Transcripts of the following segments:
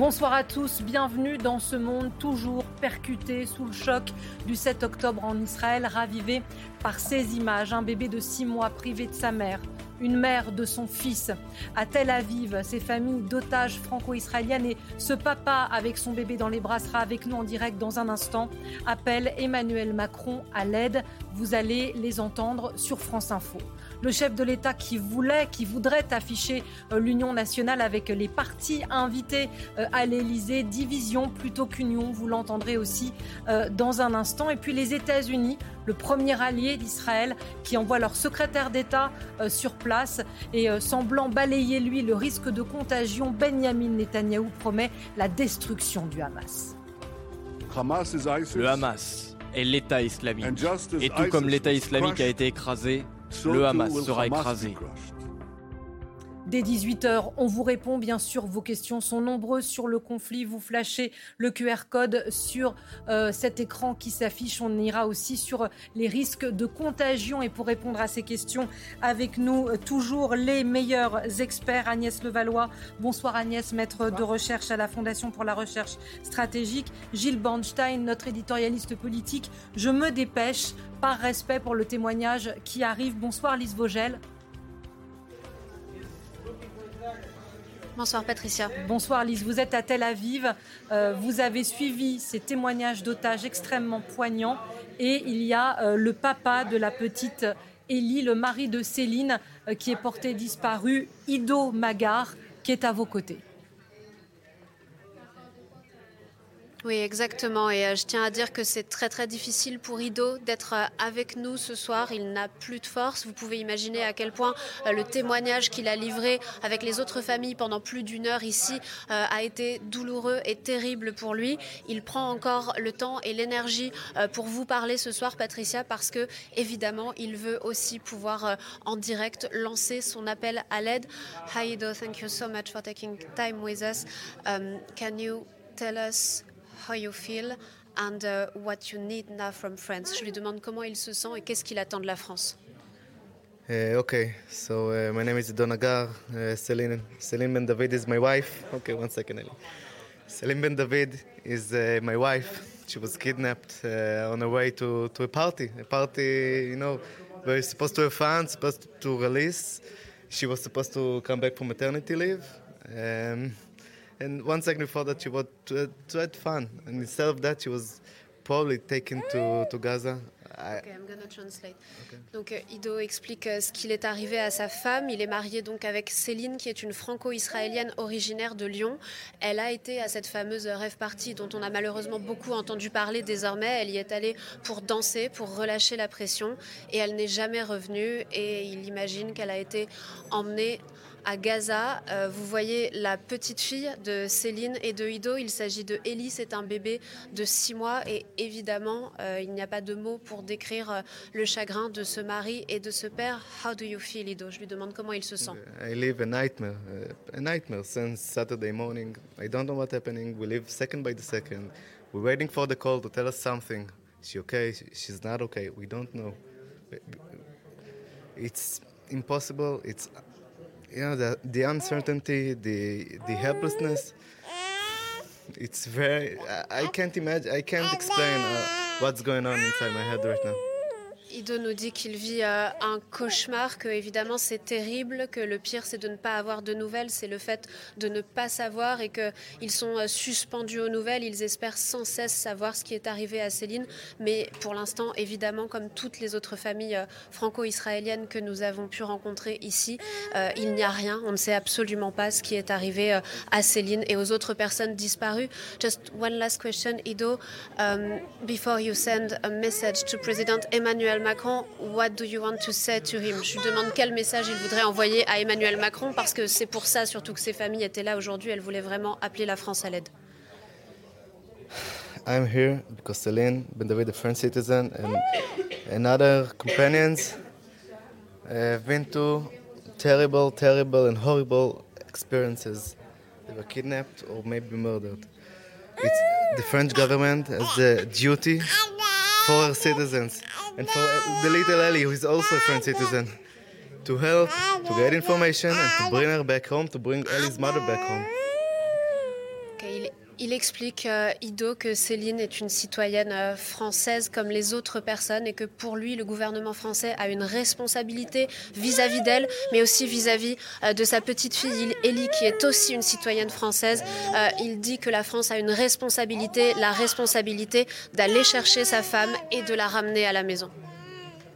Bonsoir à tous, bienvenue dans ce monde toujours percuté sous le choc du 7 octobre en Israël, ravivé par ces images. Un bébé de 6 mois privé de sa mère, une mère de son fils à Tel Aviv, ces familles d'otages franco-israéliennes et ce papa avec son bébé dans les bras sera avec nous en direct dans un instant. Appelle Emmanuel Macron à l'aide. Vous allez les entendre sur France Info le chef de l'État qui voulait, qui voudrait afficher euh, l'union nationale avec les partis invités euh, à l'Élysée, division plutôt qu'union, vous l'entendrez aussi euh, dans un instant. Et puis les États-Unis, le premier allié d'Israël, qui envoie leur secrétaire d'État sur place et semblant balayer lui le risque de contagion, Benjamin Netanyahou promet la destruction du Hamas. Le Hamas est l'État islamique. Et tout comme l'État islamique a été écrasé, le Hamas sera écrasé. Dès 18h, on vous répond. Bien sûr, vos questions sont nombreuses sur le conflit. Vous flashez le QR code sur euh, cet écran qui s'affiche. On ira aussi sur les risques de contagion. Et pour répondre à ces questions, avec nous, toujours les meilleurs experts. Agnès Levallois. Bonsoir Agnès, maître de recherche à la Fondation pour la recherche stratégique. Gilles Bornstein, notre éditorialiste politique. Je me dépêche par respect pour le témoignage qui arrive. Bonsoir Lise Vogel. Bonsoir Patricia. Bonsoir Lise, vous êtes à Tel Aviv. Euh, vous avez suivi ces témoignages d'otages extrêmement poignants et il y a euh, le papa de la petite Ellie, le mari de Céline, euh, qui est porté disparu, Ido Magar, qui est à vos côtés. Oui, exactement. Et euh, je tiens à dire que c'est très très difficile pour Ido d'être euh, avec nous ce soir. Il n'a plus de force. Vous pouvez imaginer à quel point euh, le témoignage qu'il a livré avec les autres familles pendant plus d'une heure ici a été douloureux et terrible pour lui. Il prend encore le temps et l'énergie pour vous parler ce soir, Patricia, parce que évidemment, il veut aussi pouvoir en direct lancer son appel à l'aide. Hi Ido, thank you so much for taking time with us. Um, can you tell us how you feel and uh, what you need now from France. Je lui demande comment il se sent et qu'est-ce qu'il attend de la France. Uh, okay, so uh, my name is Donagar. Uh, Celine, Celine Ben David is my wife. Okay, one second, Ellie. Celine Ben David is my wife. She was kidnapped on her way to, to a party. A party, you know, we're supposed to have fun, supposed to release. She was supposed to come back from maternity leave. Um, and one second before that, she was to, to have fun. And instead of that, she was probably taken to, to Gaza. Okay, I'm gonna translate. Okay. Donc euh, Ido explique euh, ce qu'il est arrivé à sa femme. Il est marié donc avec Céline, qui est une franco-israélienne originaire de Lyon. Elle a été à cette fameuse rêve party dont on a malheureusement beaucoup entendu parler désormais. Elle y est allée pour danser, pour relâcher la pression, et elle n'est jamais revenue. Et il imagine qu'elle a été emmenée à Gaza. Euh, vous voyez la petite fille de Céline et de Ido. Il s'agit de Ellie, c'est un bébé de 6 mois et évidemment, euh, il n'y a pas de mots pour décrire euh, le chagrin de ce mari et de ce père. How do you feel, Ido? Je lui demande comment il se sent. I live a nightmare, uh, a nightmare since Saturday morning. I don't know what's happening. We live second by the second. We're waiting for the call to tell us something. She okay? She's not okay. We don't know. It's impossible. It's know the the uncertainty, the the helplessness. It's very. I, I can't imagine. I can't explain uh, what's going on inside my head right now. Ido nous dit qu'il vit euh, un cauchemar, que évidemment c'est terrible, que le pire c'est de ne pas avoir de nouvelles, c'est le fait de ne pas savoir et qu'ils sont euh, suspendus aux nouvelles. Ils espèrent sans cesse savoir ce qui est arrivé à Céline, mais pour l'instant, évidemment, comme toutes les autres familles euh, franco-israéliennes que nous avons pu rencontrer ici, il n'y a rien. On ne sait absolument pas ce qui est arrivé à Céline et aux autres personnes disparues. Just one last question, Ido. Um, before you send a message to President Emmanuel Macron, what do you want to say to him? Je lui demande quel message il voudrait envoyer à Emmanuel Macron parce que c'est pour ça surtout que ces familles étaient là aujourd'hui. Elles voulaient vraiment appeler la France à l'aide. I'm here because Celine Ben David, a French citizen, and, and other companions have been to terrible, terrible, and horrible experiences. They were kidnapped or maybe murdered. It's, the French government has the duty for her citizens and for the little Ellie, who is also a French citizen, to help, to get information, and to bring her back home, to bring Ellie's mother back home. Il explique, euh, Ido, que Céline est une citoyenne euh, française comme les autres personnes et que pour lui, le gouvernement français a une responsabilité vis-à-vis d'elle, mais aussi vis-à-vis euh, de sa petite fille Ellie, qui est aussi une citoyenne française. il dit que la France a une responsabilité, la responsabilité d'aller chercher sa femme et de la ramener à la maison.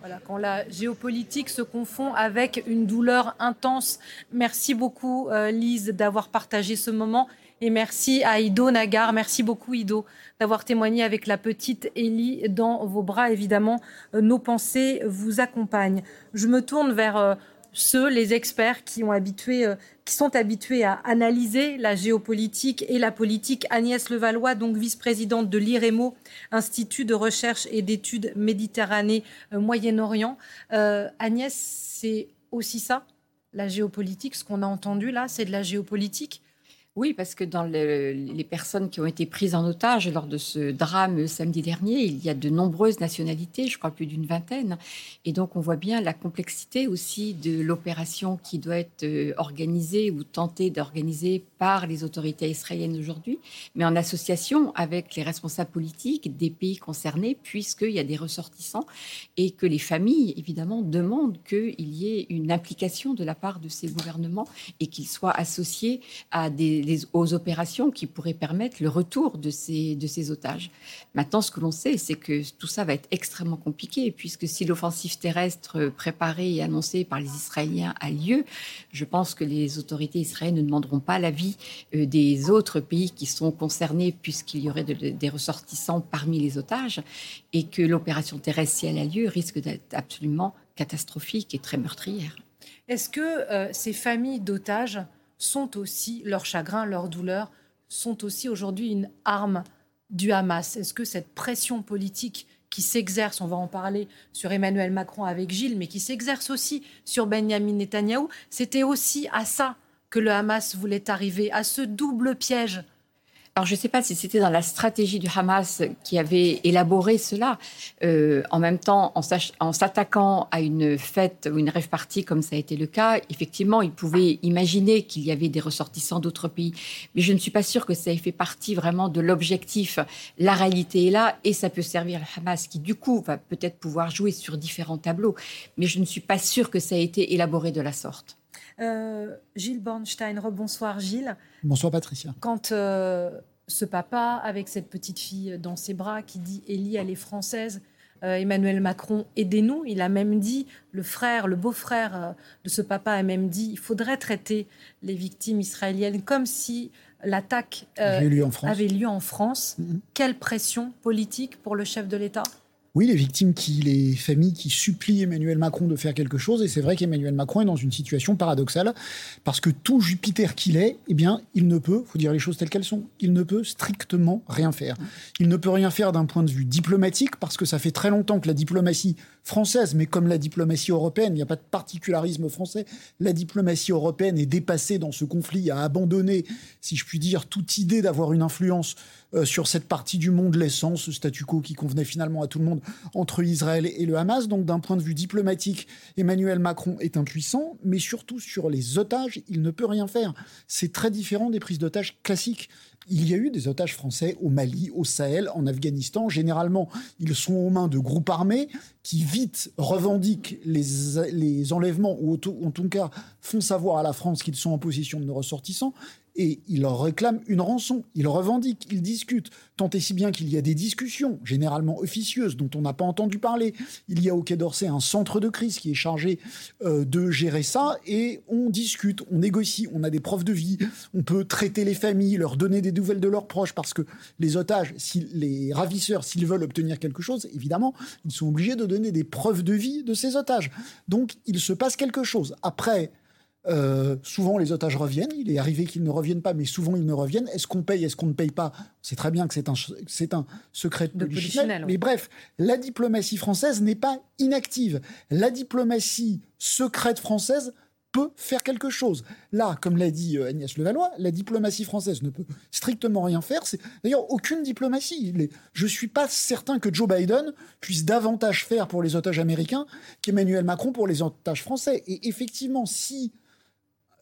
Voilà, quand la géopolitique se confond avec une douleur intense. Merci beaucoup, Lise, d'avoir partagé ce moment. Et merci à Ido Nagar. Merci beaucoup, Ido, d'avoir témoigné avec la petite Ellie dans vos bras. Évidemment, euh, nos pensées vous accompagnent. Je me tourne vers euh, ceux, les experts euh, qui sont habitués à analyser la géopolitique et la politique. Agnès Levallois, donc vice-présidente de l'IREMO, Institut de recherche et d'études Méditerranée-Moyen-Orient. Agnès, c'est aussi ça, la géopolitique. Ce qu'on a entendu là, c'est de la géopolitique? Oui, parce que dans les personnes qui ont été prises en otage lors de ce drame samedi dernier, il y a de nombreuses nationalités, je crois plus d'une vingtaine. Et donc on voit bien la complexité aussi de l'opération qui doit être euh, organisée ou tentée d'organiser par les autorités israéliennes aujourd'hui, mais en association avec les responsables politiques des pays concernés, puisqu'il y a des ressortissants et que les familles, évidemment, demandent qu'il y ait une implication de la part de ces gouvernements et qu'ils soient associés à des aux opérations qui pourraient permettre le retour de ces, otages. Maintenant, ce que l'on sait, c'est que tout ça va être extrêmement compliqué, puisque si l'offensive terrestre préparée et annoncée par les Israéliens a lieu, je pense que les autorités israéliennes ne demanderont pas l'avis euh, des autres pays qui sont concernés, puisqu'il y aurait des ressortissants parmi les otages, et que l'opération terrestre, si elle a lieu, risque d'être absolument catastrophique et très meurtrière. Est-ce que euh, ces familles d'otages sont aussi, leur chagrin, leur douleur, sont aussi aujourd'hui une arme du Hamas. Est-ce que cette pression politique qui s'exerce, on va en parler sur Emmanuel Macron avec Gilles, mais qui s'exerce aussi sur Benjamin Netanyahou, c'était aussi à ça que le Hamas voulait arriver, à ce double piège alors, je ne sais pas si c'était dans la stratégie du Hamas qui avait élaboré cela, euh, en même temps, en s'attaquant à une fête ou une rêve partie, comme ça a été le cas, effectivement, ils pouvaient imaginer qu'il y avait des ressortissants d'autres pays. Mais je ne suis pas sûre que ça ait fait partie vraiment de l'objectif. La réalité est là et ça peut servir le Hamas, qui du coup va peut-être pouvoir jouer sur différents tableaux. Mais je ne suis pas sûre que ça ait été élaboré de la sorte. Euh, Gilles Bornstein, rebonsoir Gilles. Bonsoir Patricia. Quand euh, ce papa, avec cette petite fille dans ses bras, qui dit Ellie, elle est française, euh, Emmanuel Macron, aidez-nous. Il a même dit, le frère, le beau-frère de ce papa a même dit, il faudrait traiter les victimes israéliennes comme si l'attaque avait lieu en France. Mm-hmm. Quelle pression politique pour le chef de l'État? Oui, les victimes, qui, les familles qui supplient Emmanuel Macron de faire quelque chose. Et c'est vrai qu'Emmanuel Macron est dans une situation paradoxale parce que tout Jupiter qu'il est, eh bien, il ne peut, faut dire les choses telles qu'elles sont, il ne peut strictement rien faire. Il ne peut rien faire d'un point de vue diplomatique parce que ça fait très longtemps que la diplomatie française, mais comme la diplomatie européenne, il n'y a pas de particularisme français. La diplomatie européenne est dépassée dans ce conflit, a abandonné, si je puis dire, toute idée d'avoir une influence euh, sur cette partie du monde, laissant ce statu quo qui convenait finalement à tout le monde entre Israël et le Hamas. Donc d'un point de vue diplomatique, Emmanuel Macron est impuissant, mais surtout sur les otages, il ne peut rien faire. C'est très différent des prises d'otages classiques. Il y a eu des otages français au Mali, au Sahel, en Afghanistan. Généralement, ils sont aux mains de groupes armés qui vite revendiquent les, enlèvements ou en tout cas font savoir à la France qu'ils sont en possession de nos ressortissants et il leur réclame une rançon. Ils revendiquent, ils discutent, tant et si bien qu'il y a des discussions, généralement officieuses, dont on n'a pas entendu parler. Il y a au Quai d'Orsay un centre de crise qui est chargé euh, de gérer ça, et on discute, on négocie, on a des preuves de vie, on peut traiter les familles, leur donner des nouvelles de leurs proches, parce que les otages, si, les ravisseurs, s'ils veulent obtenir quelque chose, évidemment, ils sont obligés de donner des preuves de vie de ces otages. Donc il se passe quelque chose. Après, Euh, souvent, les otages reviennent. Il est arrivé qu'ils ne reviennent pas, mais souvent, ils ne reviennent. Est-ce qu'on paye Est-ce qu'on ne paye pas? C'est très bien que c'est un, c'est un secret de Mais bref, la diplomatie française n'est pas inactive. La diplomatie secrète française peut faire quelque chose. Là, comme l'a dit euh, Agnès Levallois, la diplomatie française ne peut strictement rien faire. C'est d'ailleurs aucune diplomatie. Je ne suis pas certain que Joe Biden puisse davantage faire pour les otages américains qu'Emmanuel Macron pour les otages français. Et effectivement, si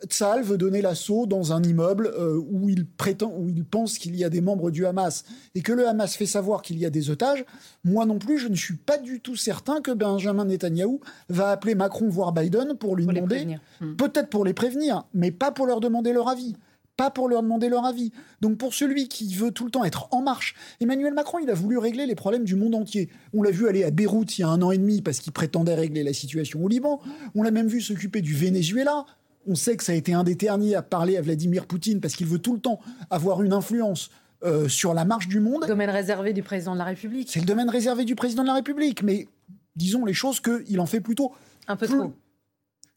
Tsahal veut donner l'assaut dans un immeuble euh, où il prétend, où il pense qu'il y a des membres du Hamas et que le Hamas fait savoir qu'il y a des otages, moi non plus, je ne suis pas du tout certain que Benjamin Netanyahou va appeler Macron voir Biden pour lui demander, hmm. peut-être pour les prévenir, mais pas pour leur demander leur avis. Pas pour leur demander leur avis. Donc pour celui qui veut tout le temps être en marche, Emmanuel Macron, il a voulu régler les problèmes du monde entier. On l'a vu aller à Beyrouth il y a un an et demi parce qu'il prétendait régler la situation au Liban. On l'a même vu s'occuper du Venezuela. On sait que ça a été un des derniers à parler à Vladimir Poutine parce qu'il veut tout le temps avoir une influence euh, sur la marche du monde. Domaine réservé du président de la République. C'est le domaine réservé du président de la République, mais disons les choses qu'il en fait plutôt un peu trop.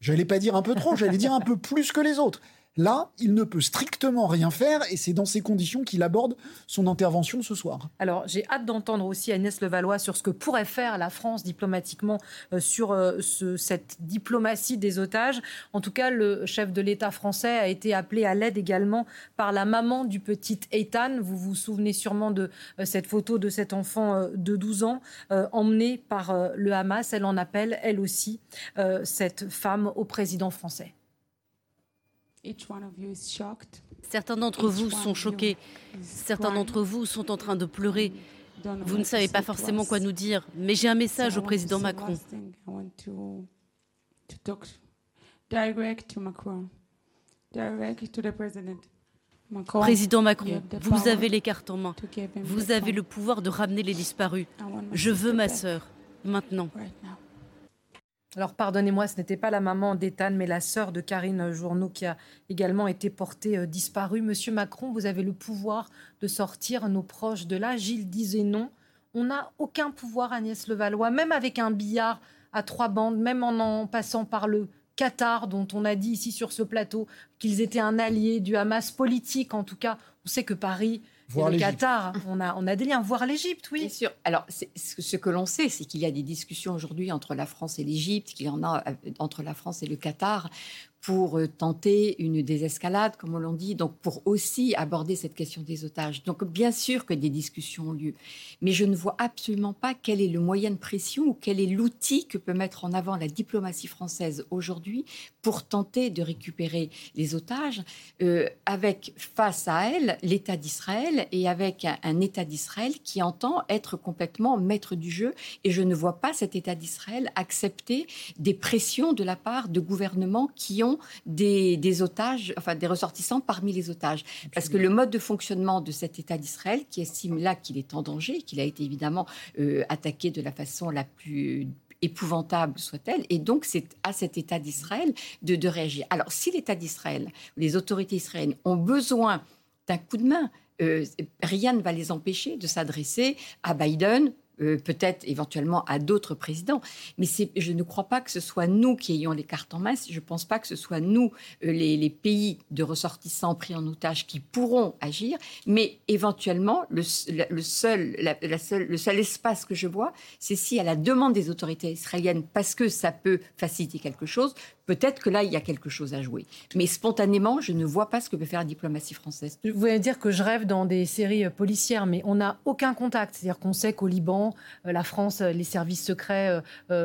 J'allais pas dire un peu trop, j'allais dire un peu plus que les autres. Là, il ne peut strictement rien faire et c'est dans ces conditions qu'il aborde son intervention ce soir. Alors, j'ai hâte d'entendre aussi Agnès Levallois sur ce que pourrait faire la France diplomatiquement euh, sur euh, cette diplomatie des otages. En tout cas, le chef de l'État français a été appelé à l'aide également par la maman du petit Ethan. Vous vous souvenez sûrement de euh, cette photo de cet enfant de 12 ans emmené par le Hamas. Elle en appelle, elle aussi, cette femme au président français. Certains d'entre vous sont choqués, certains d'entre vous sont en train de pleurer. Vous ne savez pas forcément quoi nous dire, mais j'ai un message au président Macron. Président Macron, vous avez les cartes en main. Vous avez le pouvoir de ramener les disparus. Je veux ma sœur, maintenant. Alors pardonnez-moi, ce n'était pas la maman d'Ethan, mais la sœur de Karine Journeau qui a également été portée euh, disparue. Monsieur Macron, vous avez le pouvoir de sortir nos proches de là. Gilles disait non. On n'a aucun pouvoir, Agnès Levallois, même avec un billard à trois bandes, même en en passant par le Qatar, dont on a dit ici sur ce plateau qu'ils étaient un allié du Hamas politique. En tout cas, on sait que Paris Voir le Qatar, on a, on a des liens. Voir l'Égypte, oui. Bien sûr. Alors, ce que l'on sait, c'est qu'il y a des discussions aujourd'hui entre la France et l'Égypte, qu'il y en a euh, entre la France et le Qatar pour euh, tenter une désescalade, comme on l'a dit, donc pour aussi aborder cette question des otages. Donc bien sûr que des discussions ont lieu, mais je ne vois absolument pas quel est le moyen de pression ou quel est l'outil que peut mettre en avant la diplomatie française aujourd'hui pour tenter de récupérer les otages, euh, avec face à elle l'État d'Israël et avec un État d'Israël qui entend être complètement maître du jeu. Et je ne vois pas cet État d'Israël accepter des pressions de la part de gouvernements qui ont des, otages, enfin des ressortissants parmi les otages. Parce que le mode de fonctionnement de cet État d'Israël, qui estime là qu'il est en danger, qu'il a été évidemment euh, attaqué de la façon la plus épouvantable soit-elle, et donc c'est à cet État d'Israël de, réagir. Alors si l'État d'Israël, les autorités israéliennes ont besoin d'un coup de main, euh, rien ne va les empêcher de s'adresser à Biden euh, peut-être éventuellement à d'autres présidents. Mais je ne crois pas que ce soit nous qui ayons les cartes en main. Je ne pense pas que ce soit nous, euh, les, pays de ressortissants pris en otage, qui pourront agir. Mais éventuellement, le, seul, espace que je vois, c'est si à la demande des autorités israéliennes, parce que ça peut faciliter quelque chose, peut-être que là, il y a quelque chose à jouer. Mais spontanément, je ne vois pas ce que peut faire la diplomatie française. Vous voulez dire que je rêve dans des séries euh, policières, mais on n'a aucun contact. C'est-à-dire qu'on sait qu'au Liban, euh, la France, euh, les services secrets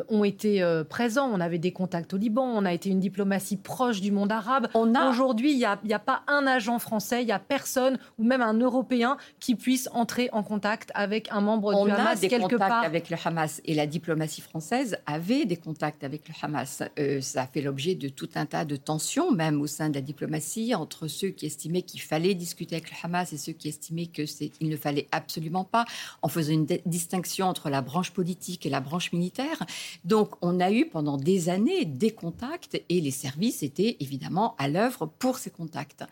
ont été présents. On avait des contacts au Liban. On a été une diplomatie proche du monde arabe. Aujourd'hui, il n'y a, a, pas un agent français, il n'y a personne, ou même un Européen, qui puisse entrer en contact avec un membre du Hamas a des quelque contacts part. avec le Hamas. Et la diplomatie française avait des contacts avec le Hamas. ça a fait objet de tout un tas de tensions, même au sein de la diplomatie, entre ceux qui estimaient qu'il fallait discuter avec le Hamas et ceux qui estimaient qu'il ne fallait absolument pas, en faisant une distinction entre la branche politique et la branche militaire. Donc, on a eu pendant des années des contacts et les services étaient évidemment à l'œuvre pour ces contacts.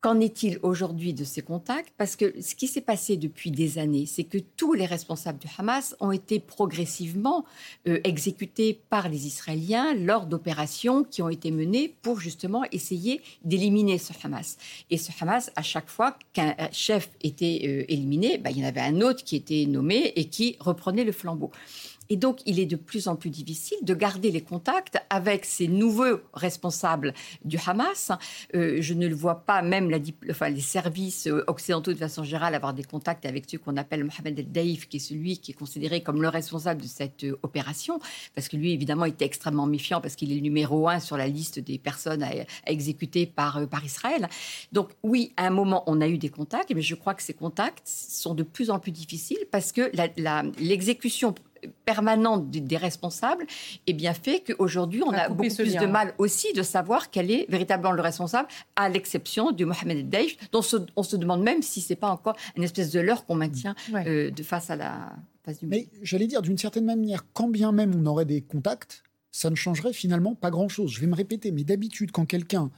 Qu'en est-il aujourd'hui de ces contacts? Parce que ce qui s'est passé depuis des années, c'est que tous les responsables du Hamas ont été progressivement euh, exécutés par les Israéliens lors d'opérations qui ont été menées pour justement essayer d'éliminer ce Hamas. Et ce Hamas, à chaque fois qu'un chef était euh, éliminé, bah, il y en avait un autre qui était nommé et qui reprenait le flambeau. Et donc, il est de plus en plus difficile de garder les contacts avec ces nouveaux responsables du Hamas. Euh, je ne le vois pas, même la, les services euh, occidentaux de façon générale, avoir des contacts avec ceux qu'on appelle Mohamed El-Daïf, qui est celui qui est considéré comme le responsable de cette euh, opération, parce que lui, évidemment, était extrêmement méfiant, parce qu'il est le numéro un sur la liste des personnes à, exécuter par Israël. Donc, oui, à un moment, on a eu des contacts, mais je crois que ces contacts sont de plus en plus difficiles parce que l'exécution permanente des responsables est bien fait qu'aujourd'hui, on a beaucoup plus de mal aussi de savoir quel est véritablement le responsable, à l'exception du Mohamed Daesh, dont on se demande même si c'est pas encore une espèce de leurre qu'on maintient euh, de face à la face du monde. Mais j'allais dire, d'une certaine manière, quand bien même on aurait des contacts, ça ne changerait finalement pas grand-chose. Je vais me répéter, mais d'habitude, quand quelqu'un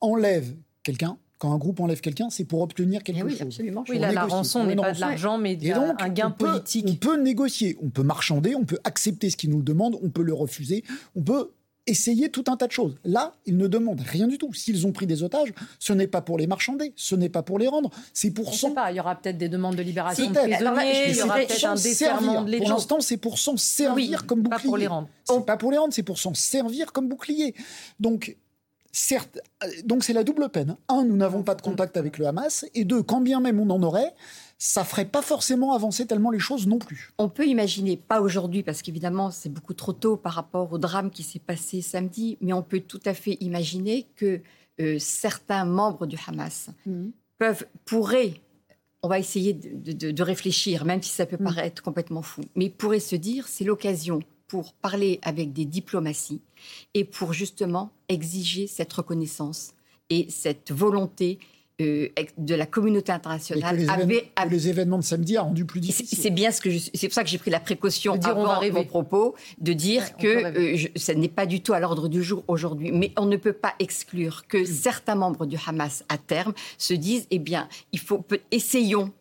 enlève quelqu'un, quand un groupe enlève quelqu'un, c'est pour obtenir quelque oui, chose. Absolument. Oui, la rançon n'est pas de l'argent, mais un gain politique. On peut négocier, on peut marchander, on peut accepter ce qu'ils nous demandent, on peut le refuser, on peut essayer tout un tas de choses. Là, ils ne demandent rien du tout. S'ils ont pris des otages, ce n'est pas pour les marchander, ce n'est pas pour les rendre, c'est pour s'en... pas, il y aura peut-être des demandes de libération de prisonniers, il y aura peut-être un déferment de Pour l'instant, c'est pour s'en servir comme bouclier. Pas pour les rendre. C'est pas pour les rendre, c'est pour s'en servir comme bouclier. Donc, certes, euh, donc c'est la double peine. Un, nous n'avons pas de contact avec le Hamas, et deux, quand bien même on en aurait, ça ferait pas forcément avancer tellement les choses non plus. On peut imaginer, pas aujourd'hui, parce qu'évidemment c'est beaucoup trop tôt par rapport au drame qui s'est passé samedi, mais on peut tout à fait imaginer que euh, certains membres du Hamas mmh. peuvent, pourraient, on va essayer de, réfléchir, même si ça peut mmh. paraître complètement fou, mais pourraient se dire c'est l'occasion pour parler avec des diplomaties et pour justement exiger cette reconnaissance et cette volonté euh, de la communauté internationale. les, événements, les événements de samedi ont rendu plus difficile. C'est bien ce que c'est pour ça que j'ai pris la précaution de dire, avant mon propos de dire que euh, ça n'est pas du tout à l'ordre du jour aujourd'hui. Mais on ne peut pas exclure que certains membres du Hamas à terme se disent eh bien il faut essayons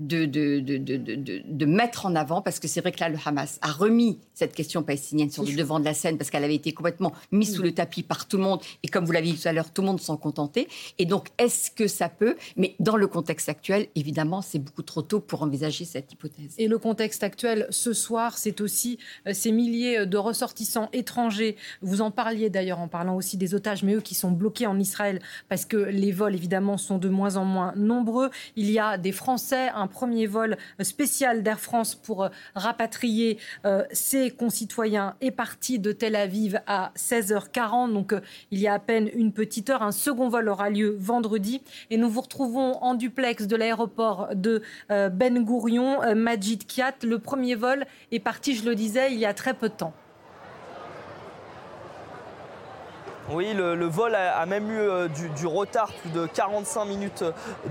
de, de, de, de, mettre en avant, parce que c'est vrai que là, le Hamas a remis cette question palestinienne sur le devant de la scène, parce qu'elle avait été complètement mise sous le tapis par tout le monde, et comme vous l'avez dit tout à l'heure, tout le monde s'en contentait. Et donc, est-ce que ça peut? Mais dans le contexte actuel, évidemment, c'est beaucoup trop tôt pour envisager cette hypothèse. Et le contexte actuel, ce soir, c'est aussi euh, ces milliers de ressortissants étrangers. Vous en parliez d'ailleurs en parlant aussi des otages, mais eux qui sont bloqués en Israël, parce que les vols, évidemment, sont de moins en moins nombreux. Il y a des Français, un premier vol spécial d'Air France pour euh, rapatrier euh, ses concitoyens est parti de Tel Aviv à 16h40, donc euh, il y a à peine une petite heure. Un second vol aura lieu vendredi et nous vous retrouvons en duplex de l'aéroport de Ben Gourion, Majid Kiat. Le premier vol est parti, je le disais, il y a très peu de temps. Oui, le, vol a, même eu euh, du, retard, plus de 45 minutes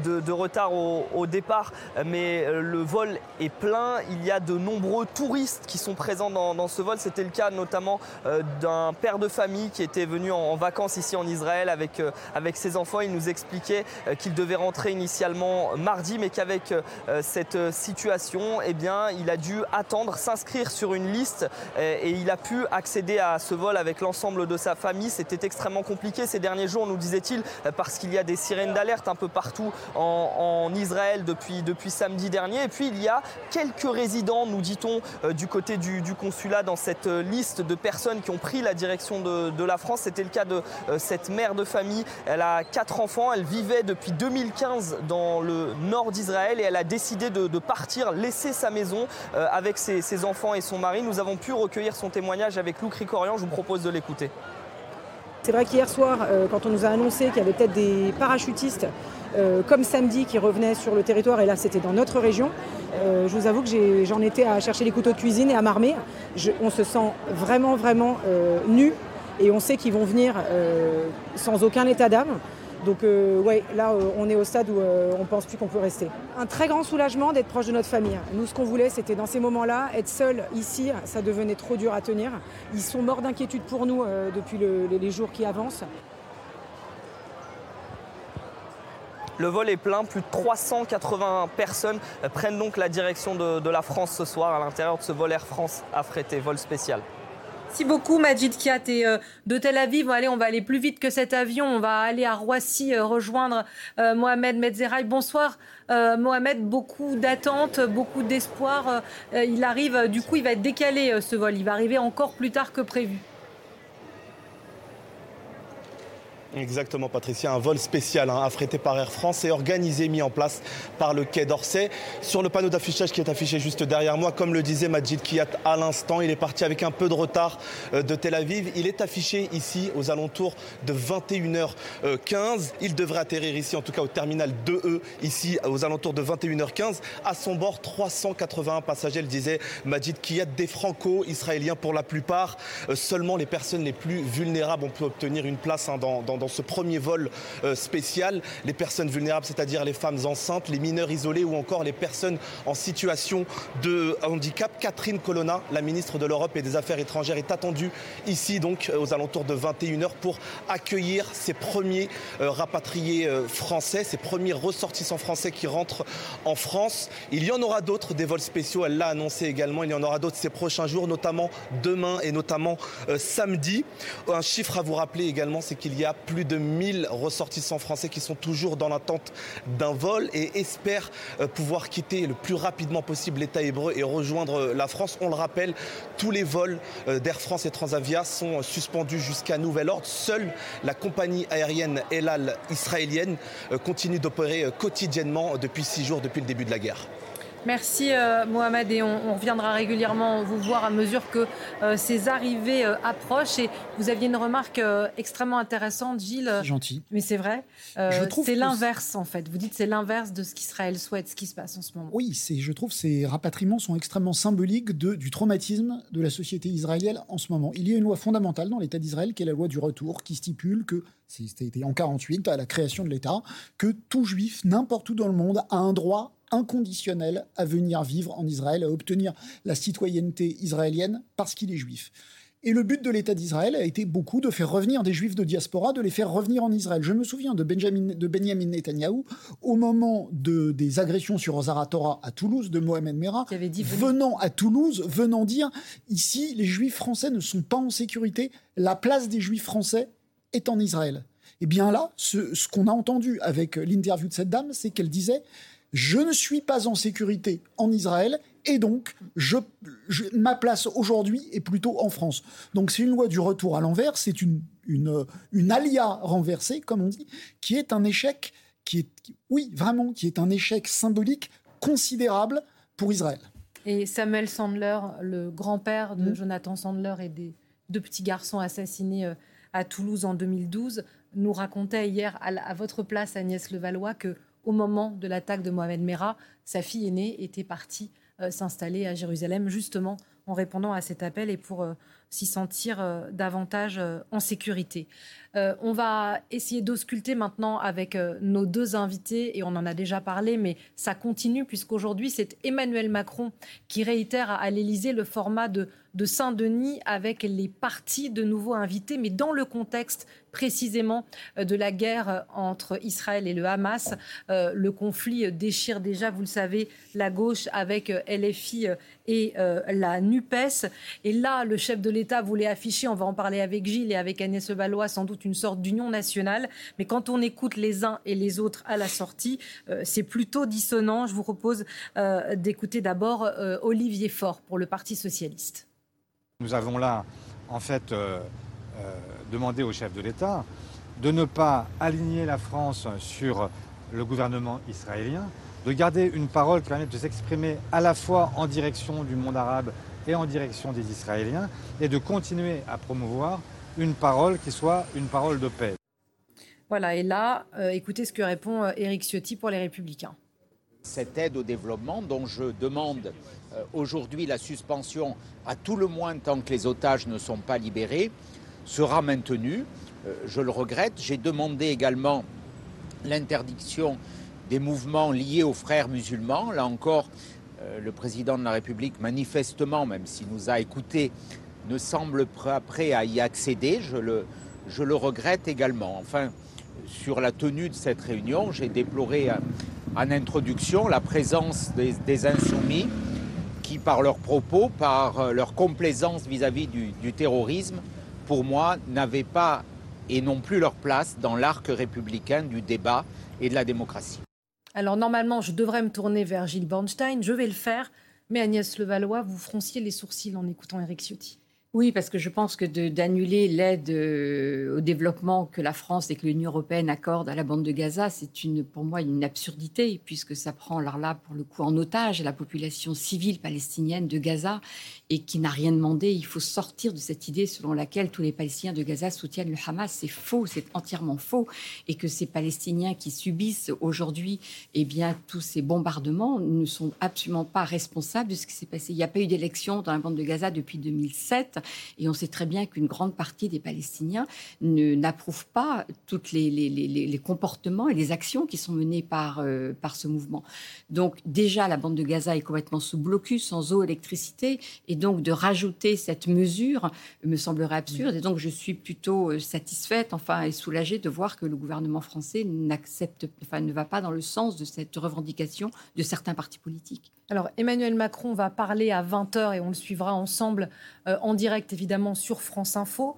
de, retard au, départ, mais euh, le vol est plein. Il y a de nombreux touristes qui sont présents dans, ce vol. C'était le cas notamment euh, d'un père de famille qui était venu en, vacances ici en Israël avec, avec ses enfants. Il nous expliquait qu'il devait rentrer initialement mardi, mais qu'avec cette situation, eh bien, il a dû attendre, s'inscrire sur une liste et il a pu accéder à ce vol avec l'ensemble de sa famille. C'était extrêmement compliqué ces derniers jours, nous disait-il, parce qu'il y a des sirènes d'alerte un peu partout en, Israël depuis, samedi dernier. Et puis il y a quelques résidents, nous dit-on, euh, du côté du, consulat dans cette euh, liste de personnes qui ont pris la direction de, la France. C'était le cas de euh, cette mère de famille. Elle a quatre enfants. Elle vivait depuis 2015 dans le nord d'Israël et elle a décidé de, partir, laisser sa maison avec ses, ses, enfants et son mari. Nous avons pu recueillir son témoignage avec Lou Cricorian. Je vous propose de l'écouter. C'est vrai qu'hier soir, euh, quand on nous a annoncé qu'il y avait peut-être des parachutistes euh, comme samedi qui revenaient sur le territoire, et là c'était dans notre région, euh, je vous avoue que j'en étais à chercher les couteaux de cuisine et à m'armer. On se sent vraiment, vraiment nu et on sait qu'ils vont venir sans aucun état d'âme. Donc euh, ouais, là euh, on est au stade où euh, on pense plus qu'on peut rester. Un très grand soulagement d'être proche de notre famille. Nous ce qu'on voulait c'était dans ces moments-là, être seul ici, ça devenait trop dur à tenir. Ils sont morts d'inquiétude pour nous depuis les jours qui avancent. Le vol est plein, plus de 380 personnes prennent donc la direction de, la France ce soir à l'intérieur de ce vol Air France affrété, vol spécial. Merci beaucoup Majid Kiat et euh, de Tel Aviv. On va aller plus vite que cet avion. On va aller à Roissy euh, rejoindre euh, Mohamed Medzeraï. Bonsoir Mohamed, beaucoup d'attentes, beaucoup d'espoir. il arrive, du coup, il va être décalé ce vol. Il va arriver encore plus tard que prévu. Exactement, Patricia. Un vol spécial hein, affrété par Air France et organisé, mis en place par le Quai d'Orsay. Sur le panneau d'affichage qui est affiché juste derrière moi, comme le disait Majid Kiat à l'instant, il est parti avec un peu de retard euh, de Tel Aviv. Il est affiché ici aux alentours de 21h15. Il devrait atterrir ici, en tout cas au terminal 2E, ici aux alentours de 21h15. À son bord, 381 passagers, le disait Majid Kiat, des franco-israéliens pour la plupart. Euh, seulement les personnes les plus vulnérables ont pu obtenir une place hein, dans, dans dans ce premier vol euh, spécial. Les personnes vulnérables, c'est-à-dire les femmes enceintes, les mineurs isolés ou encore les personnes en situation de handicap. Catherine Colonna, la ministre de l'Europe et des Affaires étrangères, est attendue ici donc euh, aux alentours de 21h pour accueillir ces premiers euh, rapatriés français, ces premiers ressortissants français qui rentrent en France. Il y en aura d'autres, des vols spéciaux, elle l'a annoncé également. Il y en aura d'autres ces prochains jours, notamment demain et notamment samedi. Un chiffre à vous rappeler également, c'est qu'il y a plus plus de 1000 ressortissants français qui sont toujours dans l'attente d'un vol et espèrent euh, pouvoir quitter le plus rapidement possible l'État hébreu et rejoindre euh, la France. On le rappelle, tous les vols euh, d'Air France et Transavia sont suspendus jusqu'à nouvel ordre. Seule la compagnie aérienne Elal israélienne continue d'opérer quotidiennement depuis six jours depuis le début de la guerre. Merci euh, Mohamed et on, reviendra régulièrement vous voir à mesure que euh, ces arrivées euh, approchent. Et vous aviez une remarque extrêmement intéressante, Gilles. Gentil. Mais c'est vrai. c'est l'inverse en fait. Vous dites c'est l'inverse de ce qu'Israël souhaite, ce qui se passe en ce moment. Oui, je trouve que ces rapatriements sont extrêmement symboliques de, du traumatisme de la société israélienne en ce moment. Il y a une loi fondamentale dans l'État d'Israël qui est la loi du retour qui stipule que c'était en 48 à la création de l'État que tout juif n'importe où dans le monde a un droit inconditionnel à venir vivre en Israël, à obtenir la citoyenneté israélienne parce qu'il est juif. Et le but de l'État d'Israël a été beaucoup de faire revenir des juifs de diaspora, de les faire revenir en Israël. Je me souviens de, Benjamin, de Benjamin Netanyahou au moment de, des agressions sur Zaratora à Toulouse, de Mohamed Merah, venant à Toulouse, venant dire ici, les juifs français ne sont pas en sécurité, la place des juifs français est en Israël. Et bien là, ce, ce qu'on a entendu avec l'interview de cette dame, c'est qu'elle disait je ne suis pas en sécurité en Israël et donc je, ma place aujourd'hui est plutôt en France. Donc c'est une loi du retour à l'envers, c'est une, une, une alia renversée, comme on dit, qui est un échec, qui est, oui, vraiment, qui est un échec symbolique considérable pour Israël. Et Samuel Sandler, le grand-père de mmh. Jonathan Sandler et des deux petits garçons assassinés euh, à Toulouse en 2012, nous racontait hier à, à votre place, Agnès Levallois, que au moment de l'attaque de Mohamed Merah, sa fille aînée était partie euh, s'installer à Jérusalem, justement en répondant à cet appel et pour euh, s'y sentir euh, davantage en sécurité. On va essayer d'ausculter maintenant avec nos deux invités, et on en a déjà parlé, mais ça continue, puisqu'aujourd'hui, c'est Emmanuel Macron qui réitère à l'Élysée le format de de Saint-Denis avec les partis de nouveau invités, mais dans le contexte précisément euh, de la guerre euh, entre Israël et le Hamas. Euh, le conflit déchire déjà, vous le savez, la gauche avec LFI et la NUPES. Et là, le chef de l'État voulait afficher, on va en parler avec Gilles et avec Agnès Valois, sans doute une sorte d'union nationale. Mais quand on écoute les uns et les autres à la sortie, c'est plutôt dissonant. Je vous propose d'écouter d'abord Olivier Faure pour le Parti socialiste. Nous avons là, en fait, euh, euh, demandé au chef de l'État de ne pas aligner la France sur le gouvernement israélien, de garder une parole qui permet de s'exprimer à la fois en direction du monde arabe et en direction des Israéliens, et de continuer à promouvoir une parole qui soit une parole de paix. Voilà, et là, euh, écoutez ce que répond Éric Ciotti pour les Républicains. Cette aide au développement dont je demande euh, aujourd'hui la suspension, à tout le moins tant que les otages ne sont pas libérés, sera maintenue. Euh, je le regrette. J'ai demandé également l'interdiction des mouvements liés aux frères musulmans. Là encore, euh, le président de la République, manifestement, même s'il nous a écoutés, ne semble pas prêt à y accéder. Je le, regrette également. Enfin, sur la tenue de cette réunion. J'ai déploré en introduction la présence des, insoumis qui, par leurs propos, par leur complaisance vis-à-vis du, du terrorisme, pour moi, n'avaient pas et non plus leur place dans l'arc républicain du débat et de la démocratie. Alors normalement, je devrais me tourner vers Gilles Bornstein, je vais le faire, mais Agnès Levallois, vous fronciez les sourcils en écoutant Eric Ciotti. Oui, parce que je pense que d'annuler l'aide euh, au développement que la France et que l'Union européenne accordent à la bande de Gaza, c'est pour moi une absurdité, puisque ça prend là, pour le coup, en otage la population civile palestinienne de Gaza et qui n'a rien demandé. Il faut sortir de cette idée selon laquelle tous les Palestiniens de Gaza soutiennent le Hamas. C'est faux, c'est entièrement faux, et que ces Palestiniens qui subissent aujourd'hui, eh bien, tous ces bombardements ne sont absolument pas responsables de ce qui s'est passé. Il n'y a pas eu d'élection dans la bande de Gaza depuis 2007. Et on sait très bien qu'une grande partie des Palestiniens n'approuvent pas tous les, les, comportements et les actions qui sont menées par, euh, par ce mouvement. Donc déjà, la bande de Gaza est complètement sous blocus, sans eau, électricité, et donc de rajouter cette mesure me semblerait absurde. Et donc je suis plutôt euh, satisfaite, enfin, et soulagée de voir que le gouvernement français n'accepte, enfin, ne va pas dans le sens de cette revendication de certains partis politiques. Alors Emmanuel Macron va parler à 20h et on le suivra ensemble euh, en direct évidemment sur France Info.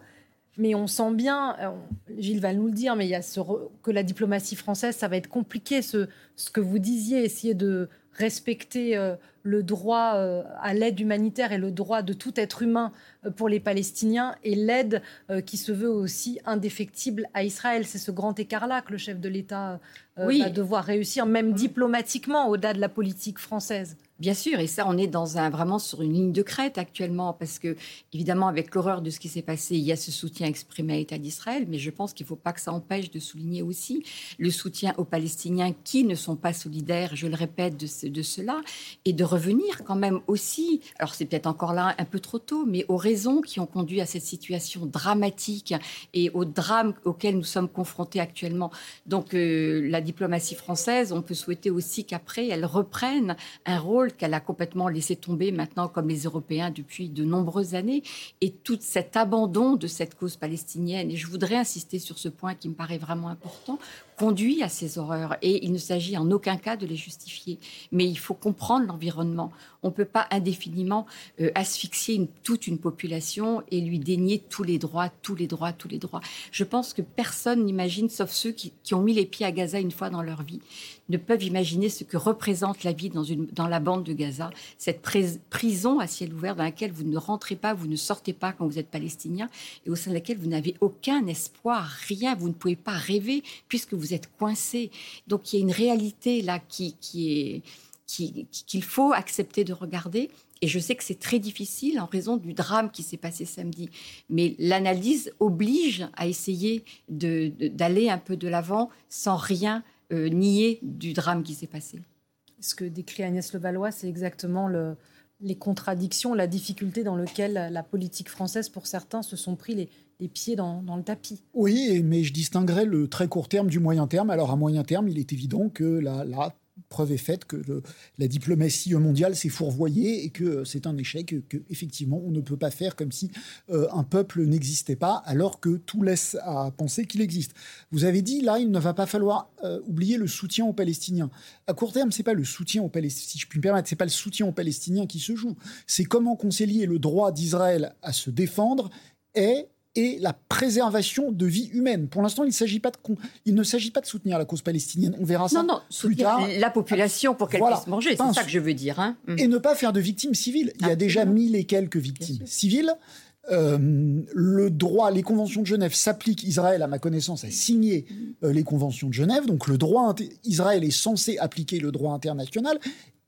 Mais on sent bien, euh, Gilles va nous le dire, mais il y a ce que la diplomatie française, ça va être compliqué. Ce, ce que vous disiez, essayer de respecter euh, le droit à l'aide humanitaire et le droit de tout être humain pour les Palestiniens et l'aide qui se veut aussi indéfectible à Israël. C'est ce grand écart-là que le chef de l'État va devoir réussir, même diplomatiquement, au-delà de la politique française. Bien sûr, et ça, on est dans un, vraiment sur une ligne de crête actuellement, parce que, évidemment, avec l'horreur de ce qui s'est passé, il y a ce soutien exprimé à l'État d'Israël, mais je pense qu'il ne faut pas que ça empêche de souligner aussi le soutien aux Palestiniens qui ne sont pas solidaires, je le répète, de, cela, et de revenir quand même aussi, alors c'est peut-être encore là un peu trop tôt, mais aux raisons qui ont conduit à cette situation dramatique et au drame auquel nous sommes confrontés actuellement. Donc, euh, la diplomatie française, on peut souhaiter aussi qu'après, elle reprenne un rôle qu'elle a complètement laissé tomber maintenant, comme les Européens, depuis de nombreuses années, et tout cet abandon de cette cause palestinienne. Et je voudrais insister sur ce point qui me paraît vraiment important conduit à ces horreurs et il ne s'agit en aucun cas de les justifier. Mais il faut comprendre l'environnement. On ne peut pas indéfiniment euh, asphyxier toute une population et lui dénier tous les droits, tous les droits, tous les droits. Je pense que personne n'imagine, sauf ceux qui, ont mis les pieds à Gaza une fois dans leur vie, ne peuvent imaginer ce que représente la vie dans, une, dans la bande de Gaza, cette prison à ciel ouvert dans laquelle vous ne rentrez pas, vous ne sortez pas quand vous êtes palestinien et au sein de laquelle vous n'avez aucun espoir, rien, vous ne pouvez pas rêver puisque vous êtes coincé. Donc il y a une réalité là qui, qui est qu'il faut accepter de regarder. Et je sais que c'est très difficile en raison du drame qui s'est passé samedi. Mais l'analyse oblige à essayer d'aller un peu de l'avant sans rien euh, nier du drame qui s'est passé. Ce que décrit Agnès Levallois, c'est exactement le, les contradictions, la difficulté dans laquelle la politique française, pour certains, se sont pris les, pieds dans, le tapis. Oui, mais je distinguerais le très court terme du moyen terme. Alors à moyen terme, il est évident que la preuve est faite que la diplomatie mondiale s'est fourvoyée et que c'est un échec, que effectivement on ne peut pas faire comme si euh, un peuple n'existait pas alors que tout laisse à penser qu'il existe. Vous avez dit là, il ne va pas falloir euh, oublier le soutien aux Palestiniens. À court terme, c'est pas le soutien aux Palestiniens, si je puis me permettre, c'est pas le soutien aux Palestiniens qui se joue. C'est comment concilier le droit d'Israël à se défendre et et la préservation de vie humaine. Pour l'instant, il, pas de il ne s'agit pas de soutenir la cause palestinienne. On verra ça non, non, plus tard. La population pour qu'elle puisse manger, c'est ça que je veux dire. Hein. Mm. Et ne pas faire de victimes civiles. Il y a déjà mille et quelques victimes civiles. Euh, le droit, les conventions de Genève s'appliquent. Israël, à ma connaissance, a signé euh, les conventions de Genève. Donc le droit, Israël est censé appliquer le droit international.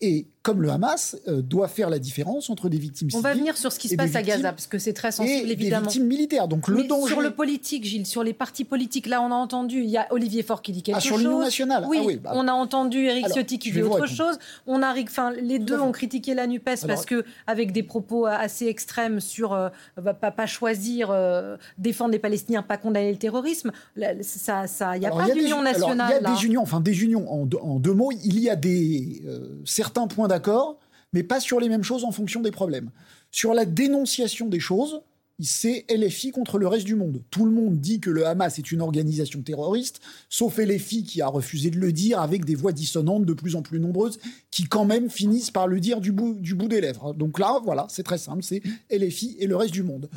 Et comme le Hamas euh, doit faire la différence entre des victimes civiles. On va venir sur ce qui se passe à Gaza, parce que c'est très sensible, et évidemment. Des victimes militaires. Donc le danger. Sur le politique, Gilles, sur les partis politiques, là, on a entendu, il y a Olivier Faure qui dit quelque ah, chose. Sur l'Union nationale. Oui, ah oui bah. on a entendu Éric Ciotti qui dit autre chose. On a, enfin, les deux ont critiqué la Nupes parce que avec des propos assez extrêmes sur euh, pas, pas, choisir euh, défendre les Palestiniens, pas condamner le terrorisme. Ça, ça, il n'y a pas d'union nationale. Il y a des unions, enfin des unions en deux, en deux mots. Il y a des certains points d'accord mais pas sur les mêmes choses en fonction des problèmes. Sur la dénonciation des choses, c'est LFI contre le reste du monde. Tout le monde dit que le Hamas est une organisation terroriste, sauf LFI qui a refusé de le dire avec des voix dissonantes de plus en plus nombreuses qui quand même finissent par le dire du bout, du bout des lèvres. Donc là, voilà, c'est très simple, c'est LFI et le reste du monde.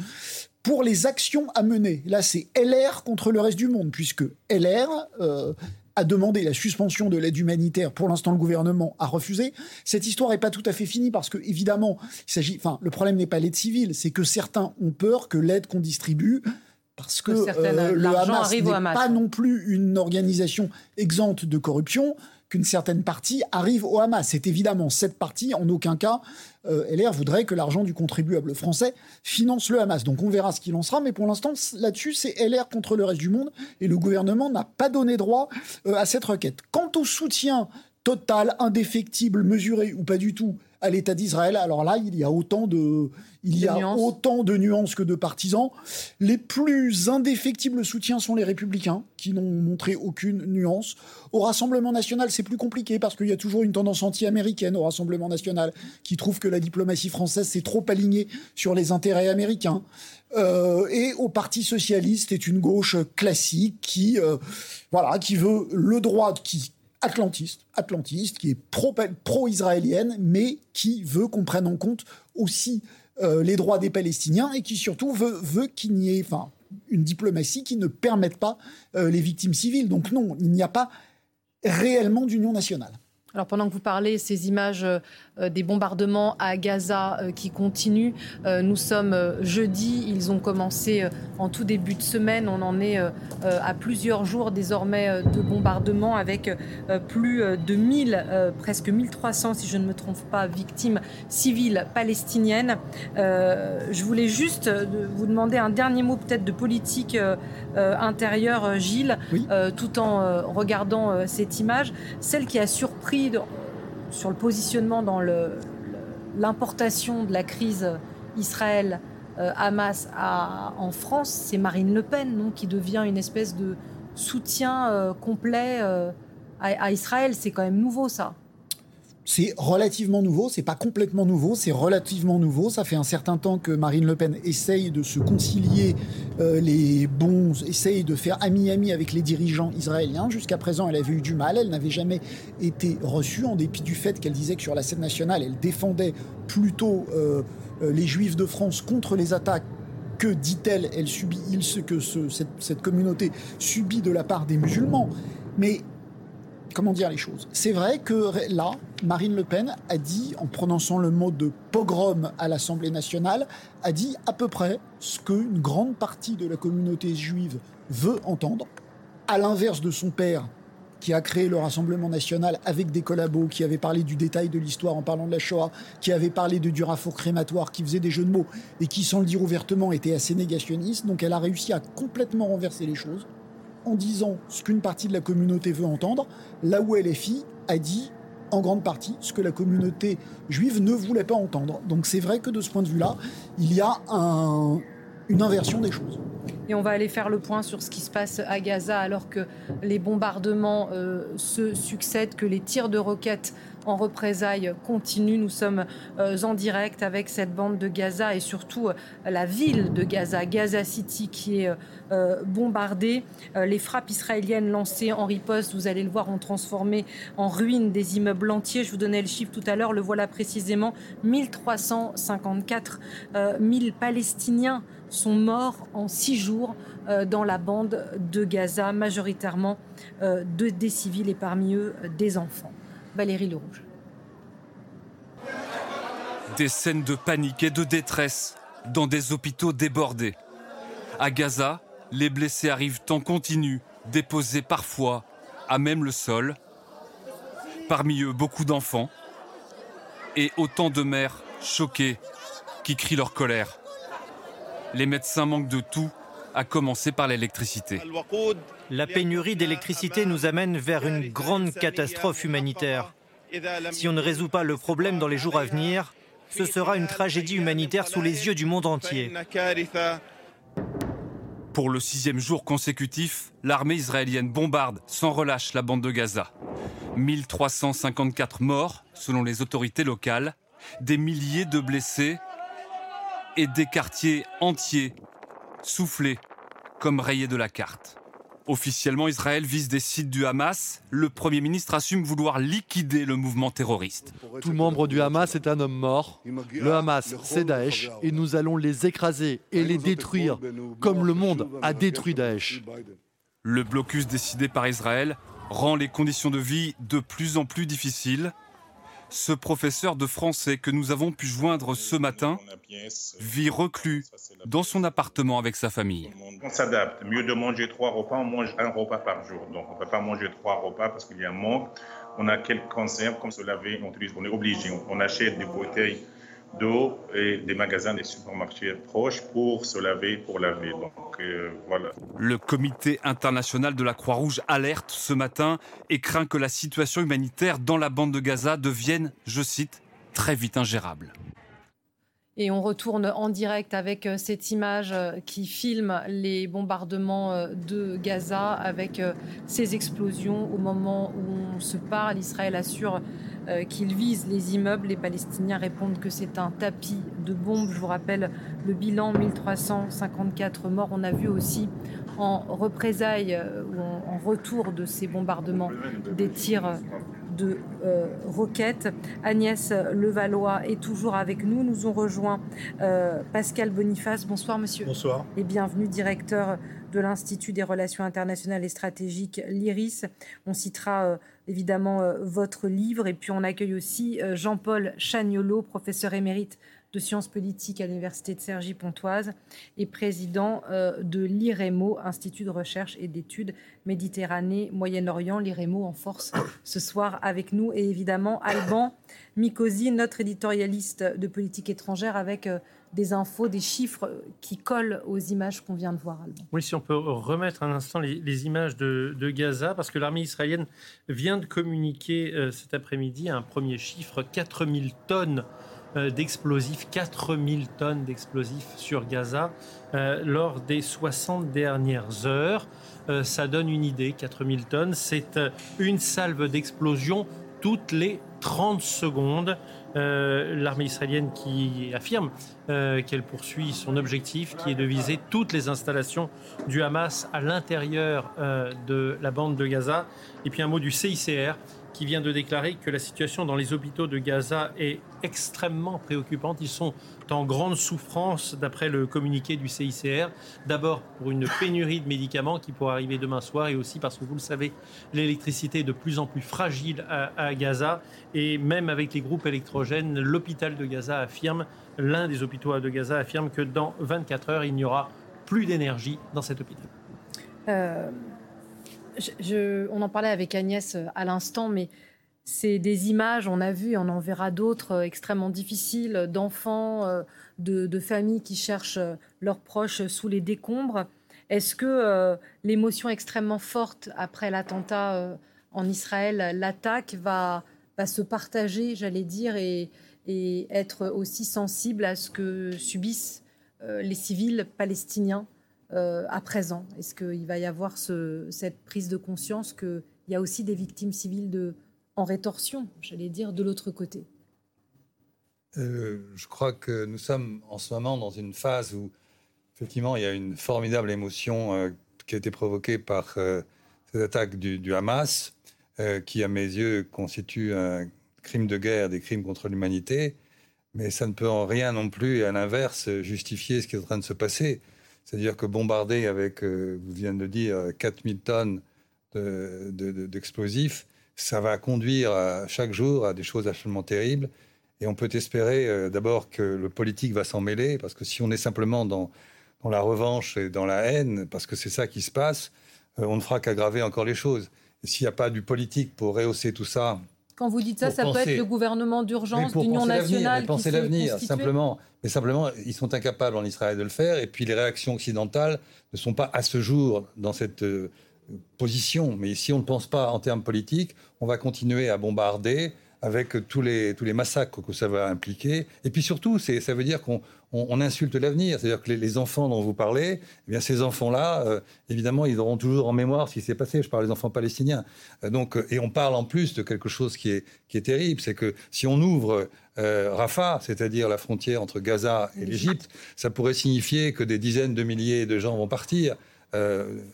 Pour les actions à mener, là c'est LR contre le reste du monde, puisque LR euh, a demandé la suspension de l'aide humanitaire. Pour l'instant, le gouvernement a refusé. Cette histoire n'est pas tout à fait finie parce que, évidemment, il s'agit. Enfin, le problème n'est pas l'aide civile, c'est que certains ont peur que l'aide qu'on distribue parce que, euh, le Hamas n'est pas non plus une organisation exempte de corruption qu'une certaine partie arrive au Hamas. C'est évidemment cette partie, en aucun cas, euh, LR voudrait que l'argent du contribuable français finance le Hamas. Donc on verra ce qu'il en sera, mais pour l'instant, là-dessus, c'est LR contre le reste du monde, et le gouvernement n'a pas donné droit euh, à cette requête. Quant au soutien total, indéfectible, mesuré ou pas du tout à l'État d'Israël. Alors là, il y a autant de, il y a nuances. autant de nuances que de partisans. Les plus indéfectibles soutiens sont les républicains, qui n'ont montré aucune nuance. Au Rassemblement national, c'est plus compliqué parce qu'il y a toujours une tendance anti-américaine au Rassemblement national, qui trouve que la diplomatie française s'est trop alignée sur les intérêts américains. Euh, et au Parti socialiste est une gauche classique qui, euh, voilà, qui veut le droit, qui atlantiste, atlantiste, qui est pro-israélienne, mais qui veut qu'on prenne en compte aussi euh, les droits des Palestiniens et qui surtout veut, qu'il n'y ait enfin, une diplomatie qui ne permette pas euh, les victimes civiles. Donc non, il n'y a pas réellement d'union nationale. Alors pendant que vous parlez, ces images euh, des bombardements à Gaza euh, qui continuent, euh, nous sommes jeudi, ils ont commencé en tout début de semaine, on en est à plusieurs jours désormais de bombardements avec plus de 1000, presque 1300 si je ne me trompe pas, victimes civiles palestiniennes. Je voulais juste vous demander un dernier mot peut-être de politique intérieure, Gilles, tout en regardant cette image, celle qui a surpris sur le positionnement dans l'importation de la crise Israël-Hamas en France, c'est Marine Le Pen qui devient une espèce de soutien euh, complet euh, à Israël. C'est quand même nouveau ça. C'est relativement nouveau, c'est pas complètement nouveau, c'est relativement nouveau. Ça fait un certain temps que Marine Le Pen essaye de se concilier euh, les bons, essaye de faire ami-ami avec les dirigeants israéliens. Jusqu'à présent, elle avait eu du mal, elle n'avait jamais été reçue, en dépit du fait qu'elle disait que sur la scène nationale, elle défendait plutôt euh, euh, les juifs de France contre les attaques que, dit-elle, elle subit, il, que cette, cette communauté subit de la part des musulmans. Mais comment dire les choses. C'est vrai que là, Marine Le Pen a dit, en prononçant le mot de pogrom à l'Assemblée nationale, a dit à peu près ce qu'une grande partie de la communauté juive veut entendre, à l'inverse de son père qui a créé le Rassemblement national avec des collabos, qui avait parlé du détail de l'histoire en parlant de la Shoah, qui avait parlé de Durafour crématoire, qui faisait des jeux de mots et qui, sans le dire ouvertement, était assez négationniste. Donc elle a réussi à complètement renverser les choses en disant ce qu'une partie de la communauté veut entendre, là où LFI a dit en grande partie ce que la communauté juive ne voulait pas entendre. Donc c'est vrai que de ce point de vue-là, il y a une inversion des choses. Et on va aller faire le point sur ce qui se passe à Gaza alors que les bombardements euh, se succèdent, que les tirs de roquettes en représailles continue. Nous sommes euh, en direct avec cette bande de Gaza et surtout euh, la ville de Gaza, Gaza City, qui est euh, bombardée. les frappes israéliennes lancées en riposte, vous allez le voir, ont transformé en ruine des immeubles entiers. Je vous donnais le chiffre tout à l'heure, le voilà précisément 1354 000 Palestiniens sont morts en six jours dans la bande de Gaza, majoritairement de, des civils et parmi eux des enfants. Valérie Lerouge. Des scènes de panique et de détresse dans des hôpitaux débordés. À Gaza, les blessés arrivent en continu, déposés parfois à même le sol. Parmi eux, beaucoup d'enfants et autant de mères choquées qui crient leur colère. Les médecins manquent de tout, à commencer par l'électricité. La pénurie d'électricité nous amène vers une grande catastrophe humanitaire. Si on ne résout pas le problème dans les jours à venir, ce sera une tragédie humanitaire sous les yeux du monde entier. Pour le sixième jour consécutif, l'armée israélienne bombarde sans relâche la bande de Gaza. 1354 morts selon les autorités locales, des milliers de blessés et des quartiers entiers soufflés comme rayés de la carte. Officiellement, Israël vise des sites du Hamas. Le Premier ministre assume vouloir liquider le mouvement terroriste. Tout membre du Hamas est un homme mort. Le Hamas, c'est Daesh et nous allons les écraser et les détruire comme le monde a détruit Daesh. Le blocus décidé par Israël rend les conditions de vie de plus en plus difficiles ce professeur de français que nous avons pu joindre ce matin vit reclus dans son appartement avec sa famille. On s'adapte. Mieux de manger trois repas, on mange un repas par jour. Donc on ne peut pas manger trois repas parce qu'il y a un manque. On a quelques conserves comme se laver, on, on est obligé. On achète des bouteilles d'eau et des magasins, des supermarchés proches pour se laver, pour laver. Donc euh, voilà. Le comité international de la Croix-Rouge alerte ce matin et craint que la situation humanitaire dans la bande de Gaza devienne, je cite, très vite ingérable. Et on retourne en direct avec euh, cette image euh, qui filme les bombardements de Gaza avec ces explosions au moment où on se parle. Israël assure euh, qu'ils visent les immeubles. Les Palestiniens répondent que c'est un tapis de bombes. Je vous rappelle le bilan 1354 morts. On a vu aussi en représailles euh, ou en, retour de ces bombardements des tirs de euh, roquettes. Agnès Levallois est toujours avec nous. Nous ont rejoint Pascal Boniface. Bonsoir monsieur. Bonsoir. Et bienvenue directeur de l'Institut des relations internationales et stratégiques, l'IRIS. On citera euh, évidemment euh, votre livre et puis on accueille aussi euh, Jean-Paul Chagnolo, professeur émérite de sciences politiques à l'Université de Cergy-Pontoise et président de l'IREMO, Institut de recherche et d'études Méditerranée, Moyen-Orient, l'IREMO en force ce soir avec nous et évidemment Alban Mikosi, notre éditorialiste de politique étrangère avec des infos, des chiffres qui collent aux images qu'on vient de voir. Oui, si on peut remettre un instant les, images de, Gaza, parce que l'armée israélienne vient de communiquer euh, cet après-midi un premier chiffre, 4000 tonnes euh, d'explosifs, 4000 tonnes d'explosifs sur Gaza euh, lors des 60 dernières heures. ça donne une idée, 4000 tonnes, c'est une salve d'explosion toutes les 30 secondes. Euh, l'armée israélienne qui affirme euh, qu'elle poursuit son objectif, qui est de viser toutes les installations du Hamas à l'intérieur euh, de la bande de Gaza. Et puis un mot du CICR qui vient de déclarer que la situation dans les hôpitaux de Gaza est extrêmement préoccupante. Ils sont en grande souffrance, d'après le communiqué du CICR. D'abord pour une pénurie de médicaments qui pourrait arriver demain soir et aussi parce que, vous le savez, l'électricité est de plus en plus fragile à, Gaza. Et même avec les groupes électrogènes, l'hôpital de Gaza affirme, l'un des hôpitaux de Gaza affirme que dans 24 heures, il n'y aura plus d'énergie dans cet hôpital. Euh, on en parlait avec Agnès euh, à l'instant, mais c'est des images, on a vu, on en verra d'autres euh, extrêmement difficiles, d'enfants, euh, de, familles qui cherchent leurs proches sous les décombres. Est-ce que l'émotion extrêmement forte après l'attentat en Israël, l'attaque, va, se partager, j'allais dire, et, être aussi sensible à ce que subissent les civils palestiniens? Euh, à présent? Est-ce qu'il va y avoir cette prise de conscience qu'il y a aussi des victimes civiles en rétorsion, j'allais dire, de l'autre côté? Euh, Je crois que nous sommes en ce moment dans une phase où, effectivement, il y a une formidable émotion euh, qui a été provoquée par ces attaques du, Hamas, qui, à mes yeux, constituent un crime de guerre, des crimes contre l'humanité. Mais ça ne peut en rien non plus, à l'inverse, justifier ce qui est en train de se passer. C'est-à-dire que bombarder avec, euh, vous venez de dire, 4000 tonnes d'explosifs, ça va conduire à, chaque jour à des choses absolument terribles. Et on peut espérer euh, d'abord que le politique va s'en mêler, parce que si on est simplement dans, la revanche et dans la haine, parce que c'est ça qui se passe, euh, on ne fera qu'aggraver encore les choses. S'il n'y a pas du politique pour rehausser tout ça, quand vous dites ça, ça peut être le gouvernement d'urgence d'union nationale. Penser l'avenir, simplement. Mais simplement, ils sont incapables en Israël de le faire. Et puis les réactions occidentales ne sont pas à ce jour dans cette euh, position. Mais si on ne pense pas en termes politiques, on va continuer à bombarder avec tous les, tous les massacres que ça va impliquer. Et puis surtout, ça veut dire qu'on on, insulte l'avenir. C'est-à-dire que les, enfants dont vous parlez, eh bien ces enfants-là, euh, évidemment, ils auront toujours en mémoire ce qui s'est passé. Je parle des enfants palestiniens. Euh, donc, et on parle en plus de quelque chose qui est, qui est terrible, c'est que si on ouvre Rafah, c'est-à-dire la frontière entre Gaza et l'Égypte, ça pourrait signifier que des dizaines de milliers de gens vont partir.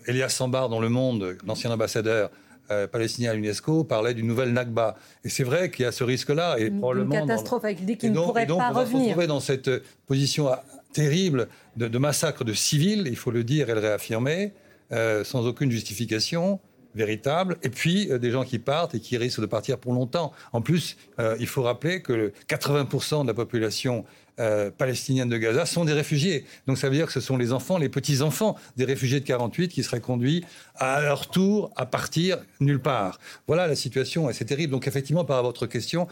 Elias Sambar, dans Le Monde, l'ancien ambassadeur, euh, palestinien à l'UNESCO parlait d'une nouvelle Nakba. Et c'est vrai qu'il y a ce risque-là. Et une, probablement une catastrophe avec ne pourrait donc, pas on va revenir. se retrouver dans cette position terrible de, massacre de civils, il faut le dire et le réaffirmer, euh, sans aucune justification véritable, et puis euh, des gens qui partent et qui risquent de partir pour longtemps. En plus, il faut rappeler que 80% de la population euh, palestiniennes de Gaza sont des réfugiés. Donc ça veut dire que ce sont les enfants, les petits-enfants des réfugiés de 48 qui seraient conduits à leur tour à partir nulle part. Voilà la situation et c'est terrible. Donc effectivement, par votre question,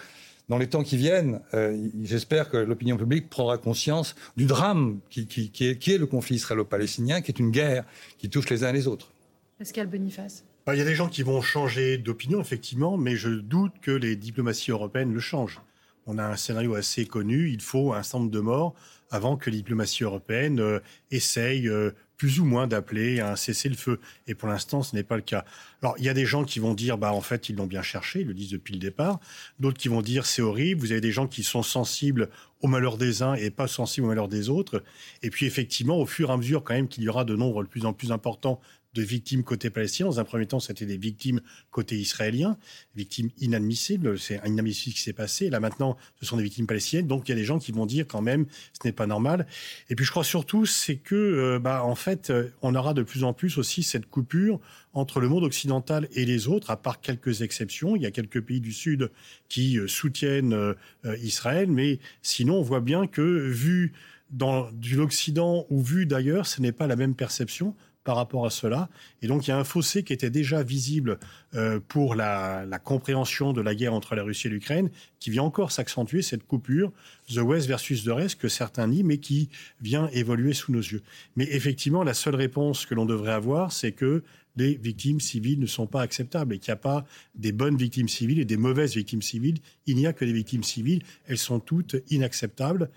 dans les temps qui viennent, euh, j'espère que l'opinion publique prendra conscience du drame qui, est, qui est, le conflit israélo-palestinien, qui est une guerre qui touche les uns et les autres. Pascal Boniface. Bah, il y a des gens qui vont changer d'opinion, effectivement, mais je doute que les diplomaties européennes le changent on a un scénario assez connu, il faut un certain nombre de morts avant que la diplomatie européenne euh, essaye euh, plus ou moins d'appeler à un cessez-le-feu. Et pour l'instant, ce n'est pas le cas. Alors, il y a des gens qui vont dire, bah, en fait, ils l'ont bien cherché, ils le disent depuis le départ. D'autres qui vont dire, c'est horrible. Vous avez des gens qui sont sensibles au malheur des uns et pas sensibles au malheur des autres. Et puis, effectivement, au fur et à mesure, quand même, qu'il y aura de nombres de plus en plus importants de victimes côté palestinien. Dans un premier temps, c'était des victimes côté israélien, victimes inadmissibles. C'est inadmissible ce qui s'est passé. là, maintenant, ce sont des victimes palestiniennes. Donc, il y a des gens qui vont dire quand même, ce n'est pas normal. Et puis, je crois surtout, c'est que, euh, bah, en fait, euh, on aura de plus en plus aussi cette coupure entre le monde occidental et les autres, à part quelques exceptions. Il y a quelques pays du Sud qui euh, soutiennent Israël, mais sinon, on voit bien que vu dans l'Occident ou vu d'ailleurs, ce n'est pas la même perception par rapport à cela. Et donc il y a un fossé qui était déjà visible euh, pour la, compréhension de la guerre entre la Russie et l'Ukraine, qui vient encore s'accentuer, cette coupure, The West versus the Rest, que certains nient, mais qui vient évoluer sous nos yeux. Mais effectivement, la seule réponse que l'on devrait avoir, c'est que les victimes civiles ne sont pas acceptables et qu'il n'y a pas des bonnes victimes civiles et des mauvaises victimes civiles. Il n'y a que des victimes civiles. Elles sont toutes inacceptables.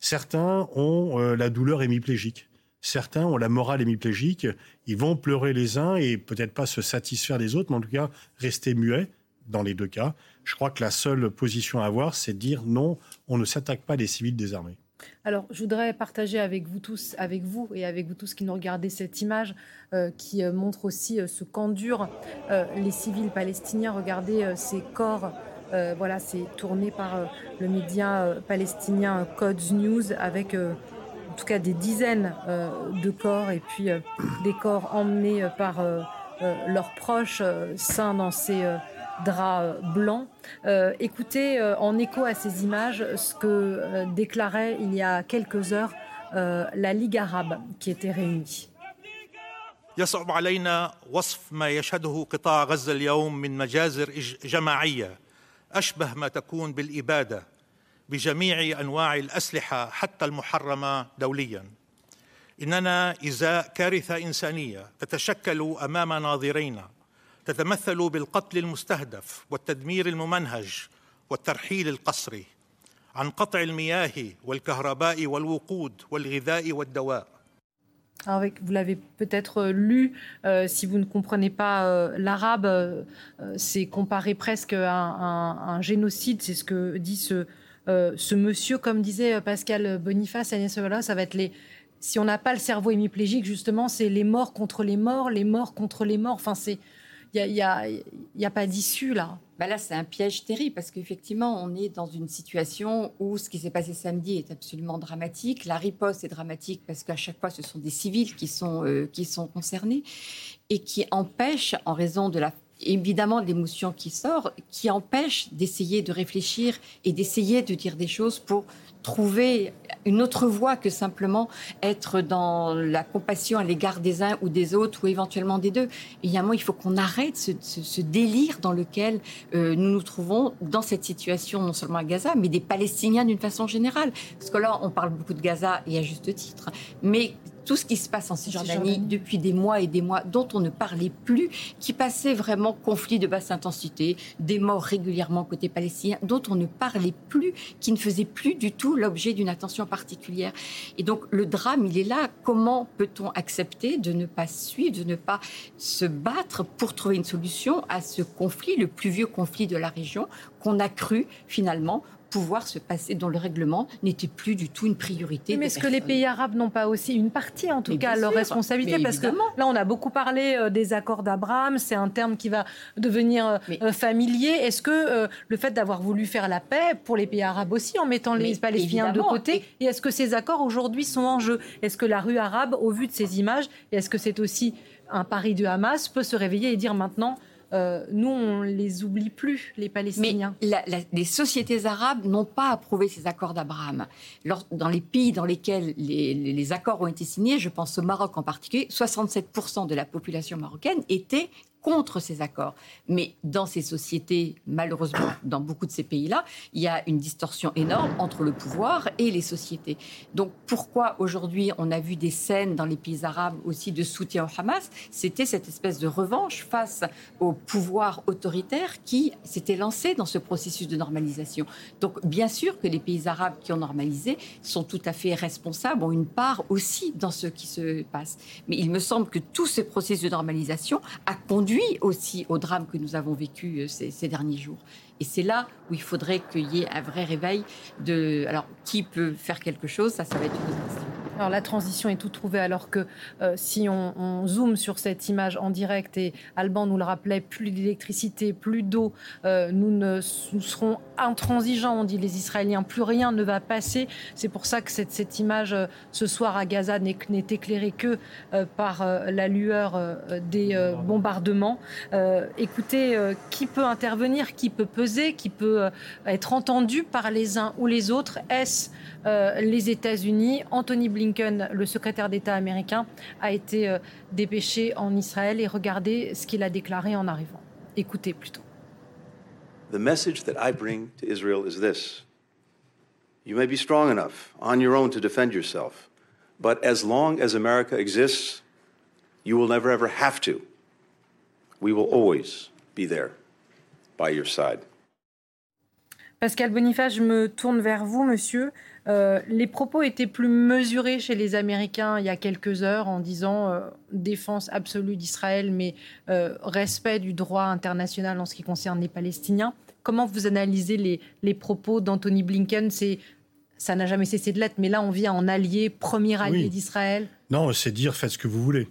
Certains ont euh, la douleur hémiplégique. Certains ont la morale hémiplégique, ils vont pleurer les uns et peut-être pas se satisfaire des autres, mais en tout cas rester muets dans les deux cas. Je crois que la seule position à avoir, c'est de dire non, on ne s'attaque pas des civils désarmés. Alors, je voudrais partager avec vous tous, avec vous et avec vous tous qui nous regardez cette image euh, qui euh, montre aussi euh, ce qu'endurent les civils palestiniens. Regardez ces corps. voilà, c'est tourné par le média palestinien Codes News avec en tout cas des dizaines euh, de corps et puis euh, des corps emmenés euh, par leurs proches saints dans ces draps blancs. écoutez en écho à ces images ce que déclarait il y a quelques heures la Ligue arabe qui était réunie. يصعب علينا وصف ما يشهده قطاع غزه اليوم من مجازر جماعيه اشبه ما تكون بالاباده بجميع أنواع الأسلحة حتى المحرمة دوليا. إننا ازاء كارثة إنسانية تتشكل أمام ناظرينا تتمثل بالقتل المستهدف والتدمير الممنهج والترحيل القسري عن قطع المياه والكهرباء والوقود والغذاء والدواء. Avec, vous l'avez peut-être lu, euh, si vous ne comprenez pas euh, l'arabe, euh, c'est comparé presque à un, un génocide, c'est ce que dit ce, Euh, ce monsieur, comme disait euh, Pascal Boniface, Agnès ça va être les. Si on n'a pas le cerveau hémiplégique, justement, c'est les morts contre les morts, les morts contre les morts. Enfin, c'est. Il n'y a, a, pas d'issue là. Bah là, c'est un piège terrible parce qu'effectivement, on est dans une situation où ce qui s'est passé samedi est absolument dramatique. La riposte est dramatique parce qu'à chaque fois, ce sont des civils qui sont, euh, qui sont concernés et qui empêchent, en raison de la évidemment l'émotion qui sort, qui empêche d'essayer de réfléchir et d'essayer de dire des choses pour trouver une autre voie que simplement être dans la compassion à l'égard des uns ou des autres ou éventuellement des deux. Évidemment, il faut qu'on arrête ce, délire dans lequel euh, nous nous trouvons dans cette situation, non seulement à Gaza, mais des Palestiniens d'une façon générale. Parce que là, on parle beaucoup de Gaza et à juste titre. Mais tout ce qui se passe en Cisjordanie depuis des mois et des mois, dont on ne parlait plus, qui passait vraiment conflit de basse intensité, des morts régulièrement côté palestinien, dont on ne parlait plus, qui ne faisait plus du tout l'objet d'une attention particulière. Et donc le drame, il est là. Comment peut-on accepter de ne pas suivre, de ne pas se battre pour trouver une solution à ce conflit, le plus vieux conflit de la région, qu'on a cru finalement pouvoir se passer, dont le règlement n'était plus du tout une priorité. Mais est-ce que les pays arabes n'ont pas aussi une partie, en tout cas, leur responsabilité Parce que là, on a beaucoup parlé euh, des accords d'Abraham, c'est un terme qui va devenir euh, euh, familier. Est-ce que le fait d'avoir voulu faire la paix pour les pays arabes aussi, en mettant les Palestiniens de côté, et, est-ce que ces accords aujourd'hui sont en jeu? Est-ce que la rue arabe, au vu de ces images, et est-ce que c'est aussi un pari du Hamas, peut se réveiller et dire maintenant euh, nous, on les oublie plus, les Palestiniens. Mais les sociétés arabes n'ont pas approuvé ces accords d'Abraham. Dans les pays dans lesquels les, les, accords ont été signés, je pense au Maroc en particulier, 67% de la population marocaine était contre ces accords. Mais dans ces sociétés, malheureusement, dans beaucoup de ces pays-là, il y a une distorsion énorme entre le pouvoir et les sociétés. Donc pourquoi aujourd'hui on a vu des scènes dans les pays arabes aussi de soutien au Hamas? C'était cette espèce de revanche face au pouvoir autoritaire qui s'était lancé dans ce processus de normalisation. Donc bien sûr que les pays arabes qui ont normalisé sont tout à fait responsables, ont une part aussi dans ce qui se passe. Mais il me semble que tout ce processus de normalisation a conduit aussi au drame que nous avons vécu euh, ces, derniers jours. Et c'est là où il faudrait qu'il y ait un vrai réveil de... Alors, qui peut faire quelque chose Ça, ça va être une question. Alors la transition est tout trouvée alors que euh, si on, zoome sur cette image en direct et Alban nous le rappelait, plus d'électricité, plus d'eau, euh, nous, ne, serons intransigeants, on dit les Israéliens, plus rien ne va passer. C'est pour ça que cette, cette image euh, ce soir à Gaza n'est éclairée que par la lueur des bombardements. écoutez, qui peut intervenir, qui peut peser, qui peut être entendu par les uns ou les autres? Est-ce les États-Unis? Anthony Blinken Blinken, le secrétaire d'État américain, a été euh, dépêché en Israël et regardez ce qu'il a déclaré en arrivant. Écoutez plutôt. The message that I bring to Israel is this. You may be strong enough on your own to defend yourself, but as long as America exists, you will never ever have to. We will always be there by your side. Pascal Boniface, je me tourne vers vous, monsieur. Euh, les propos étaient plus mesurés chez les Américains il y a quelques heures en disant euh, défense absolue d'Israël, mais euh, respect du droit international en ce qui concerne les Palestiniens. Comment vous analysez les, les propos d'Anthony Blinken? C'est ça n'a jamais cessé de l'être, mais là on vient en allié, premier allié d'Israël. Non, c'est dire faites ce que vous voulez.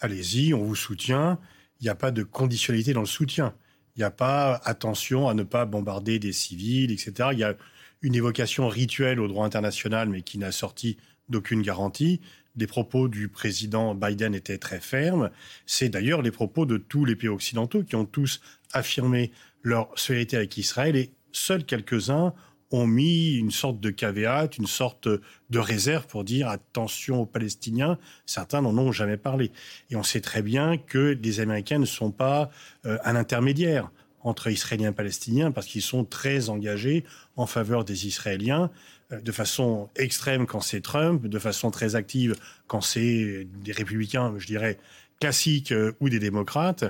Allez-y, on vous soutient. Il n'y a pas de conditionnalité dans le soutien. Il n'y a pas attention à ne pas bombarder des civils, etc. Il y a une évocation rituelle au droit international, mais qui n'a sorti d'aucune garantie. Les propos du président Biden étaient très fermes. C'est d'ailleurs les propos de tous les pays occidentaux qui ont tous affirmé leur solidarité avec Israël et seuls quelques-uns ont mis une sorte de caveat, une sorte de réserve pour dire attention aux Palestiniens. Certains n'en ont jamais parlé. Et on sait très bien que les Américains ne sont pas euh, un intermédiaire entre Israéliens et Palestiniens parce qu'ils sont très engagés en faveur des Israéliens euh, de façon extrême quand c'est Trump, de façon très active quand c'est des républicains, je dirais, classiques euh, ou des démocrates,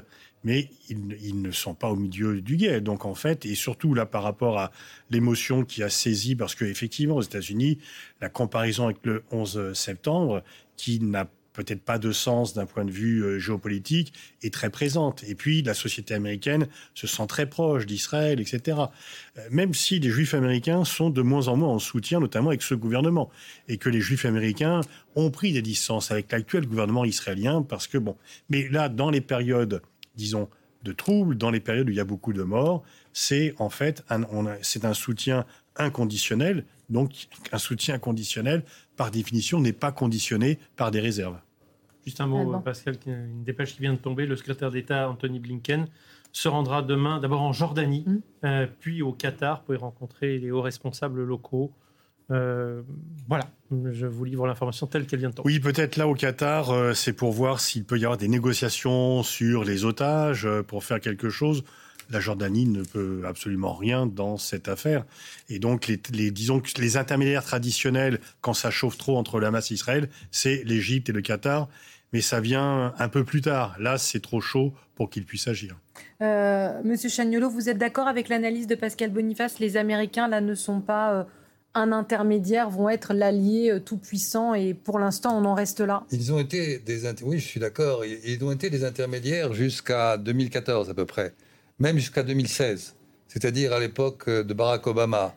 mais ils, ne sont pas au milieu du guet. Donc en fait, et surtout là par rapport à l'émotion qui a saisi, parce qu'effectivement aux États-Unis, la comparaison avec le 11 septembre, qui n'a peut-être pas de sens d'un point de vue euh, géopolitique, est très présente. Et puis, la société américaine se sent très proche d'Israël, etc. Euh, même si les juifs américains sont de moins en moins en soutien, notamment avec ce gouvernement, et que les juifs américains ont pris des distances avec l'actuel gouvernement israélien, parce que, bon, mais là, dans les périodes, disons, de troubles, dans les périodes où il y a beaucoup de morts, c'est en fait un, c'est un soutien inconditionnel. Donc, un soutien inconditionnel, par définition, n'est pas conditionné par des réserves. Juste un mot, Pascal, une dépêche qui vient de tomber. Le secrétaire d'État Anthony Blinken se rendra demain d'abord en Jordanie, mm. euh, puis au Qatar pour y rencontrer les hauts responsables locaux. Euh, voilà, je vous livre l'information telle qu'elle vient de tomber. Oui, peut-être là au Qatar, euh, c'est pour voir s'il peut y avoir des négociations sur les otages, pour faire quelque chose. La Jordanie ne peut absolument rien dans cette affaire. Et donc, les, disons que les intermédiaires traditionnels, quand ça chauffe trop entre le Hamas et Israël, c'est l'Égypte et le Qatar. Mais ça vient un peu plus tard. Là, c'est trop chaud pour qu'ils puissent agir. Euh, Monsieur Chagnolo, vous êtes d'accord avec l'analyse de Pascal Boniface? Les Américains, là, ne sont pas euh, un intermédiaire, vont être l'allié euh, tout-puissant et pour l'instant, on en reste là Ils ont été des... Oui, je suis d'accord. Ils ont été des intermédiaires jusqu'à 2014 à peu près, même jusqu'à 2016, c'est-à-dire à, l'époque de Barack Obama,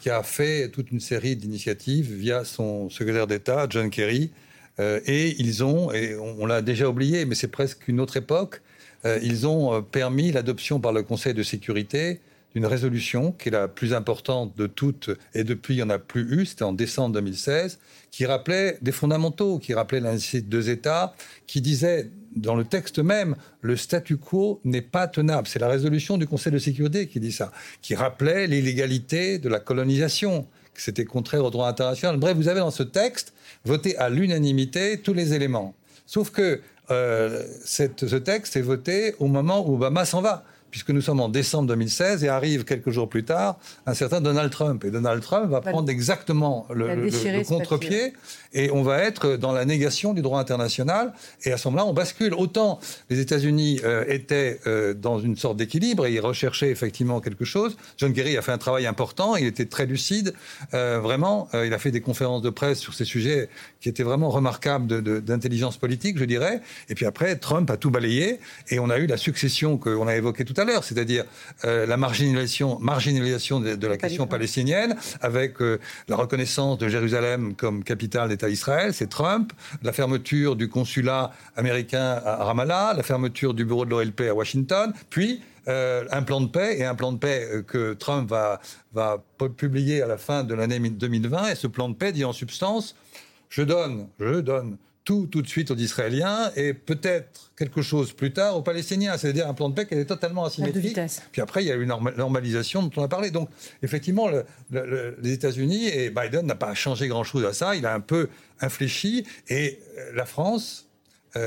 qui a fait toute une série d'initiatives via son secrétaire d'État, John Kerry. Et ils ont, et on l'a déjà oublié, mais c'est presque une autre époque, euh, ils ont euh, permis l'adoption par le Conseil de sécurité d'une résolution qui est la plus importante de toutes, et depuis il n'y en a plus eu, c'était en décembre 2016, qui rappelait des fondamentaux, qui rappelait l'indice de deux États, qui disait dans le texte même, le statu quo n'est pas tenable. C'est la résolution du Conseil de sécurité qui dit ça, qui rappelait l'illégalité de la colonisation, que c'était contraire au droit international. Bref, vous avez dans ce texte voté à l'unanimité tous les éléments. Sauf que euh, ce texte est voté au moment où Obama s'en va puisque nous sommes en décembre 2016 et arrive quelques jours plus tard un certain Donald Trump. Et Donald Trump va prendre exactement le, contre-pied et on va être dans la négation du droit international. Et à ce moment-là, on bascule. Autant les États-Unis euh, étaient euh, dans une sorte d'équilibre et ils recherchaient effectivement quelque chose. John Kerry a fait un travail important, il était très lucide, euh, vraiment. il a fait des conférences de presse sur ces sujets qui étaient vraiment remarquables d'intelligence politique, je dirais. Et puis après, Trump a tout balayé et on a eu la succession qu'on a évoquée tout à l'heure, c'est-à-dire euh, la marginalisation, marginalisation de, la question palestinienne, avec euh, la reconnaissance de Jérusalem comme capitale d'État d'Israël, c'est Trump, la fermeture du consulat américain à Ramallah, la fermeture du bureau de l'OLP à Washington, puis euh, un plan de paix et un plan de paix que Trump va, va publier à la fin de l'année 2020. Et ce plan de paix dit en substance, je donne, je donne tout tout de suite aux Israéliens et peut-être quelque chose plus tard aux Palestiniens. C'est-à-dire un plan de paix qui est totalement asymétrique. Puis après, il y a une normalisation dont on a parlé. Donc, effectivement, les États-Unis et Biden n'a pas changé grand-chose à ça. Il a un peu infléchi. Et euh, la France,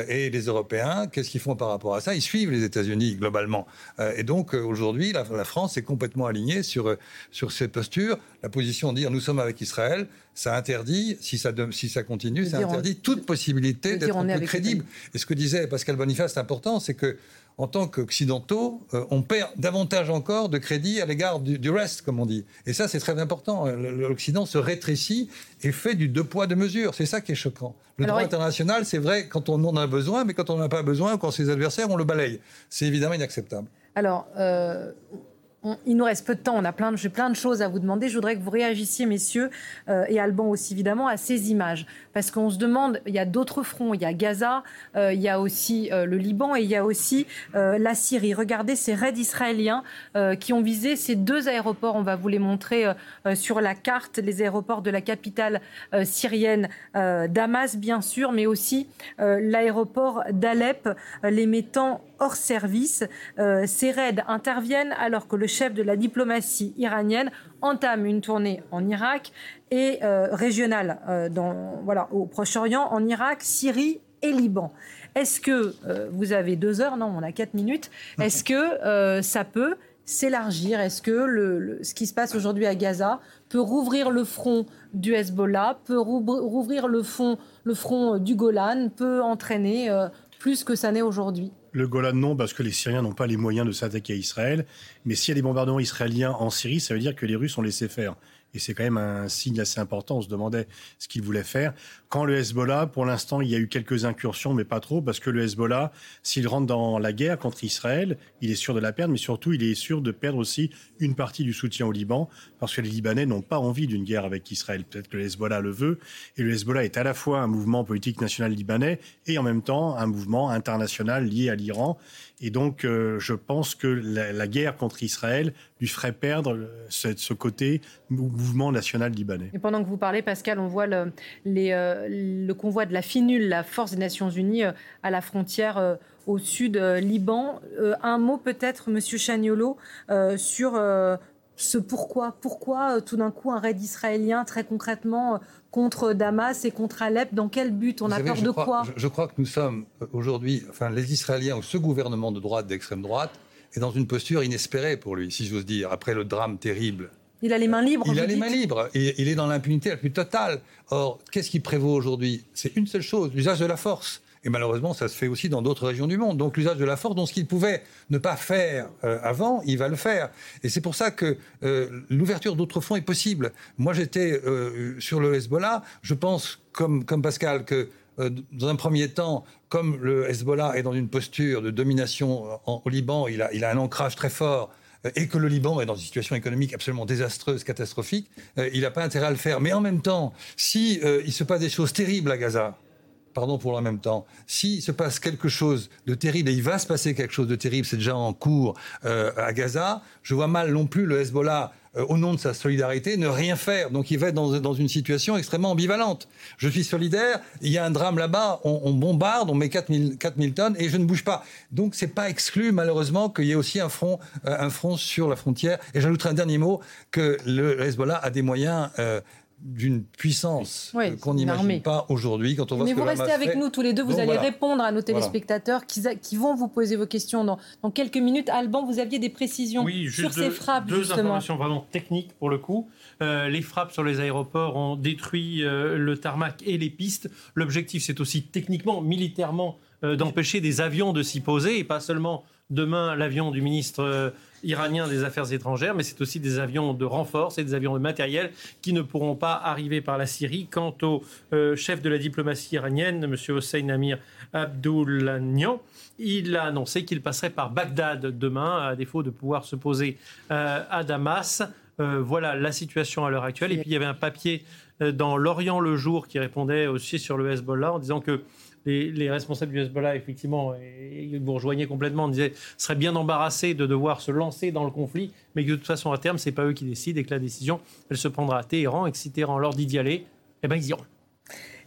et les Européens, qu'est-ce qu'ils font par rapport à ça? Ils suivent les États-Unis globalement. Euh, et donc aujourd'hui, la, France est complètement alignée sur, sur cette posture. La position de dire nous sommes avec Israël, ça interdit, si ça, si ça continue, ça interdit toute possibilité d'être un peu crédible. Et ce que disait Pascal Boniface, c'est important, c'est que en tant qu'occidentaux, euh, on perd davantage encore de crédit à l'égard du, reste, comme on dit. Et ça, c'est très important. L'Occident se rétrécit et fait du deux poids, deux mesures. C'est ça qui est choquant. Le droit international, c'est vrai quand on en a besoin, mais quand on n'en a pas besoin, quand ses adversaires, on le balaye. C'est évidemment inacceptable. Alors, euh, il nous reste peu de temps, on a plein de, j'ai plein de choses à vous demander. Je voudrais que vous réagissiez, messieurs, euh, et Alban aussi évidemment, à ces images. Parce qu'on se demande, il y a d'autres fronts, il y a Gaza, euh, il y a aussi euh, le Liban et il y a aussi la Syrie. Regardez ces raids israéliens qui ont visé ces deux aéroports. On va vous les montrer sur la carte, les aéroports de la capitale syrienne, Damas bien sûr, mais aussi l'aéroport d'Alep, les mettant hors service. ces raids interviennent alors que le chef de la diplomatie iranienne entame une tournée en Irak et euh, régionale euh, dans, voilà, au Proche-Orient, en Irak, Syrie et Liban. Est-ce que euh, vous avez deux heures? Non, on a quatre minutes. Est-ce que ça peut s'élargir? Est-ce que ce qui se passe aujourd'hui à Gaza peut rouvrir le front du Hezbollah, peut rouvrir le, fond, le front du Golan, peut entraîner plus que ça n'est aujourd'hui? Le Golan, non, parce que les Syriens n'ont pas les moyens de s'attaquer à Israël. Mais s'il y a des bombardements israéliens en Syrie, ça veut dire que les Russes ont laissé faire. Et c'est quand même un signe assez important. On se demandait ce qu'ils voulaient faire. Quand le Hezbollah, pour l'instant, il y a eu quelques incursions, mais pas trop, parce que le Hezbollah, s'il rentre dans la guerre contre Israël, il est sûr de la perdre, mais surtout, il est sûr de perdre aussi une partie du soutien au Liban, parce que les Libanais n'ont pas envie d'une guerre avec Israël. Peut-être que le Hezbollah le veut. Et le Hezbollah est à la fois un mouvement politique national libanais et en même temps un mouvement international lié à l'Iran. Et donc, euh, je pense que la, guerre contre Israël lui ferait perdre euh, ce, côté mouvement national libanais. Et pendant que vous parlez, Pascal, on voit le, euh, convoi de la FINUL, la Force des Nations Unies, à la frontière au sud Liban. un mot peut-être, Monsieur Chagnolo, sur ce pourquoi. Pourquoi tout d'un coup un raid israélien très concrètement contre Damas et contre Alep Dans quel but? On a peur de quoi? je, crois que nous sommes aujourd'hui, enfin les Israéliens ou ce gouvernement de droite, d'extrême droite, est dans une posture inespérée pour lui, si j'ose dire, après le drame terrible. Il a les mains libres. Il a les mains libres. Et il est dans l'impunité la plus totale. Or, qu'est-ce qui prévaut aujourd'hui? C'est une seule chose, l'usage de la force. Et malheureusement, ça se fait aussi dans d'autres régions du monde. Donc l'usage de la force, dont ce qu'il pouvait ne pas faire euh, avant, il va le faire. Et c'est pour ça que euh, l'ouverture d'autres fronts est possible. Moi, j'étais euh, sur le Hezbollah. Je pense, comme, Pascal, que dans un premier temps, comme le Hezbollah est dans une posture de domination au Liban, il a, un ancrage très fort et que le Liban est dans une situation économique absolument désastreuse, catastrophique, il n'a pas intérêt à le faire. Mais en même temps, si se passe des choses terribles à Gaza, pardon pour le même temps, s'il se passe quelque chose de terrible, et il va se passer quelque chose de terrible, c'est déjà en cours euh, à Gaza, je vois mal non plus le Hezbollah euh, au nom de sa solidarité, ne rien faire. Donc il va être dans, une situation extrêmement ambivalente. Je suis solidaire, il y a un drame là-bas, on, bombarde, on met 4000, 4000 tonnes et je ne bouge pas. Donc c'est pas exclu malheureusement qu'il y ait aussi un front, euh, sur la frontière. Et j'ajouterai un dernier mot, que le Hezbollah a des moyens d'une puissance qu'on n'imagine pas aujourd'hui quand on voit Mais ce que vous restez avec nous tous les deux, vous allez répondre à nos téléspectateurs qui, qui, vont vous poser vos questions dans, dans, quelques minutes. Alban, vous aviez des précisions sur ces frappes deux justement. informations vraiment techniques pour le coup. Euh, les frappes sur les aéroports ont détruit euh, le tarmac et les pistes. L'objectif, c'est aussi techniquement, militairement, euh, d'empêcher des avions de s'y poser et pas seulement demain l'avion du ministre iranien des Affaires étrangères, mais c'est aussi des avions de renfort, c'est des avions de matériel qui ne pourront pas arriver par la Syrie. Quant au euh, chef de la diplomatie iranienne, M. Hossein Amir Abdoulanian, il a annoncé qu'il passerait par Bagdad demain, à défaut de pouvoir se poser euh, à Damas. Euh, voilà la situation à l'heure actuelle. Et puis il y avait un papier dans l'Orient le jour qui répondait aussi sur le Hezbollah en disant que les, responsables du Hezbollah, effectivement, vous rejoignez complètement, disaient seraient bien embarrassés de devoir se lancer dans le conflit, mais que de toute façon, à terme, ce n'est pas eux qui décident et que la décision, elle se prendra à Téhéran et que si Téhéran leur dit d'y aller, eh ben, ils iront.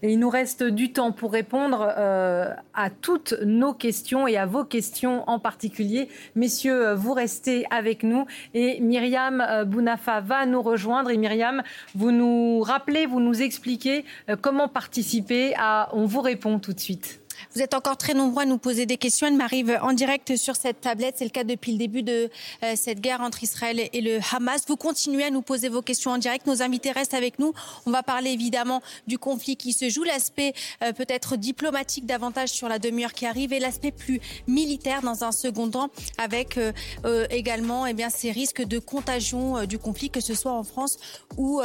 Et il nous reste du temps pour répondre euh, à toutes nos questions et à vos questions en particulier. Messieurs, vous restez avec nous et Myriam euh, Bounafa va nous rejoindre. Et Myriam, vous nous rappelez, vous nous expliquez euh, comment participer à On vous répond tout de suite. Vous êtes encore très nombreux à nous poser des questions. Elle m'arrive en direct sur cette tablette. C'est le cas depuis le début de euh, cette guerre entre Israël et le Hamas. Vous continuez à nous poser vos questions en direct. Nos invités restent avec nous. On va parler évidemment du conflit qui se joue, l'aspect euh, peut-être diplomatique davantage sur la demi-heure qui arrive et l'aspect plus militaire dans un second temps avec euh, également eh bien, ces risques de contagion du conflit, que ce soit en France ou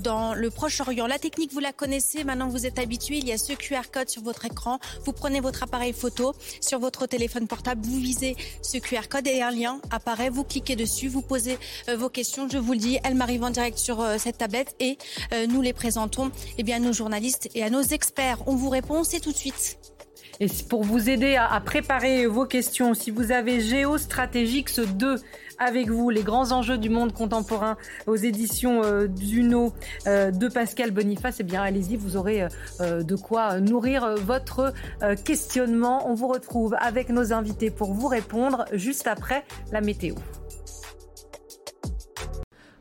dans le Proche-Orient. La technique, vous la connaissez. Maintenant, vous êtes habitué. Il y a ce QR code sur votre écran. Prenez votre appareil photo sur votre téléphone portable, vous visez ce QR code et un lien apparaît, vous cliquez dessus, vous posez euh, vos questions. Je vous le dis, elles m'arrivent en direct sur euh, cette tablette et euh, nous les présentons eh bien, à nos journalistes et à nos experts. On vous répond, c'est tout de suite. Et pour vous aider à, préparer vos questions, si vous avez Géostratégique 2 avec vous les grands enjeux du monde contemporain aux éditions euh, d'Uno euh, de Pascal Boniface, eh bien allez-y, vous aurez euh, de quoi nourrir votre questionnement. On vous retrouve avec nos invités pour vous répondre juste après la météo.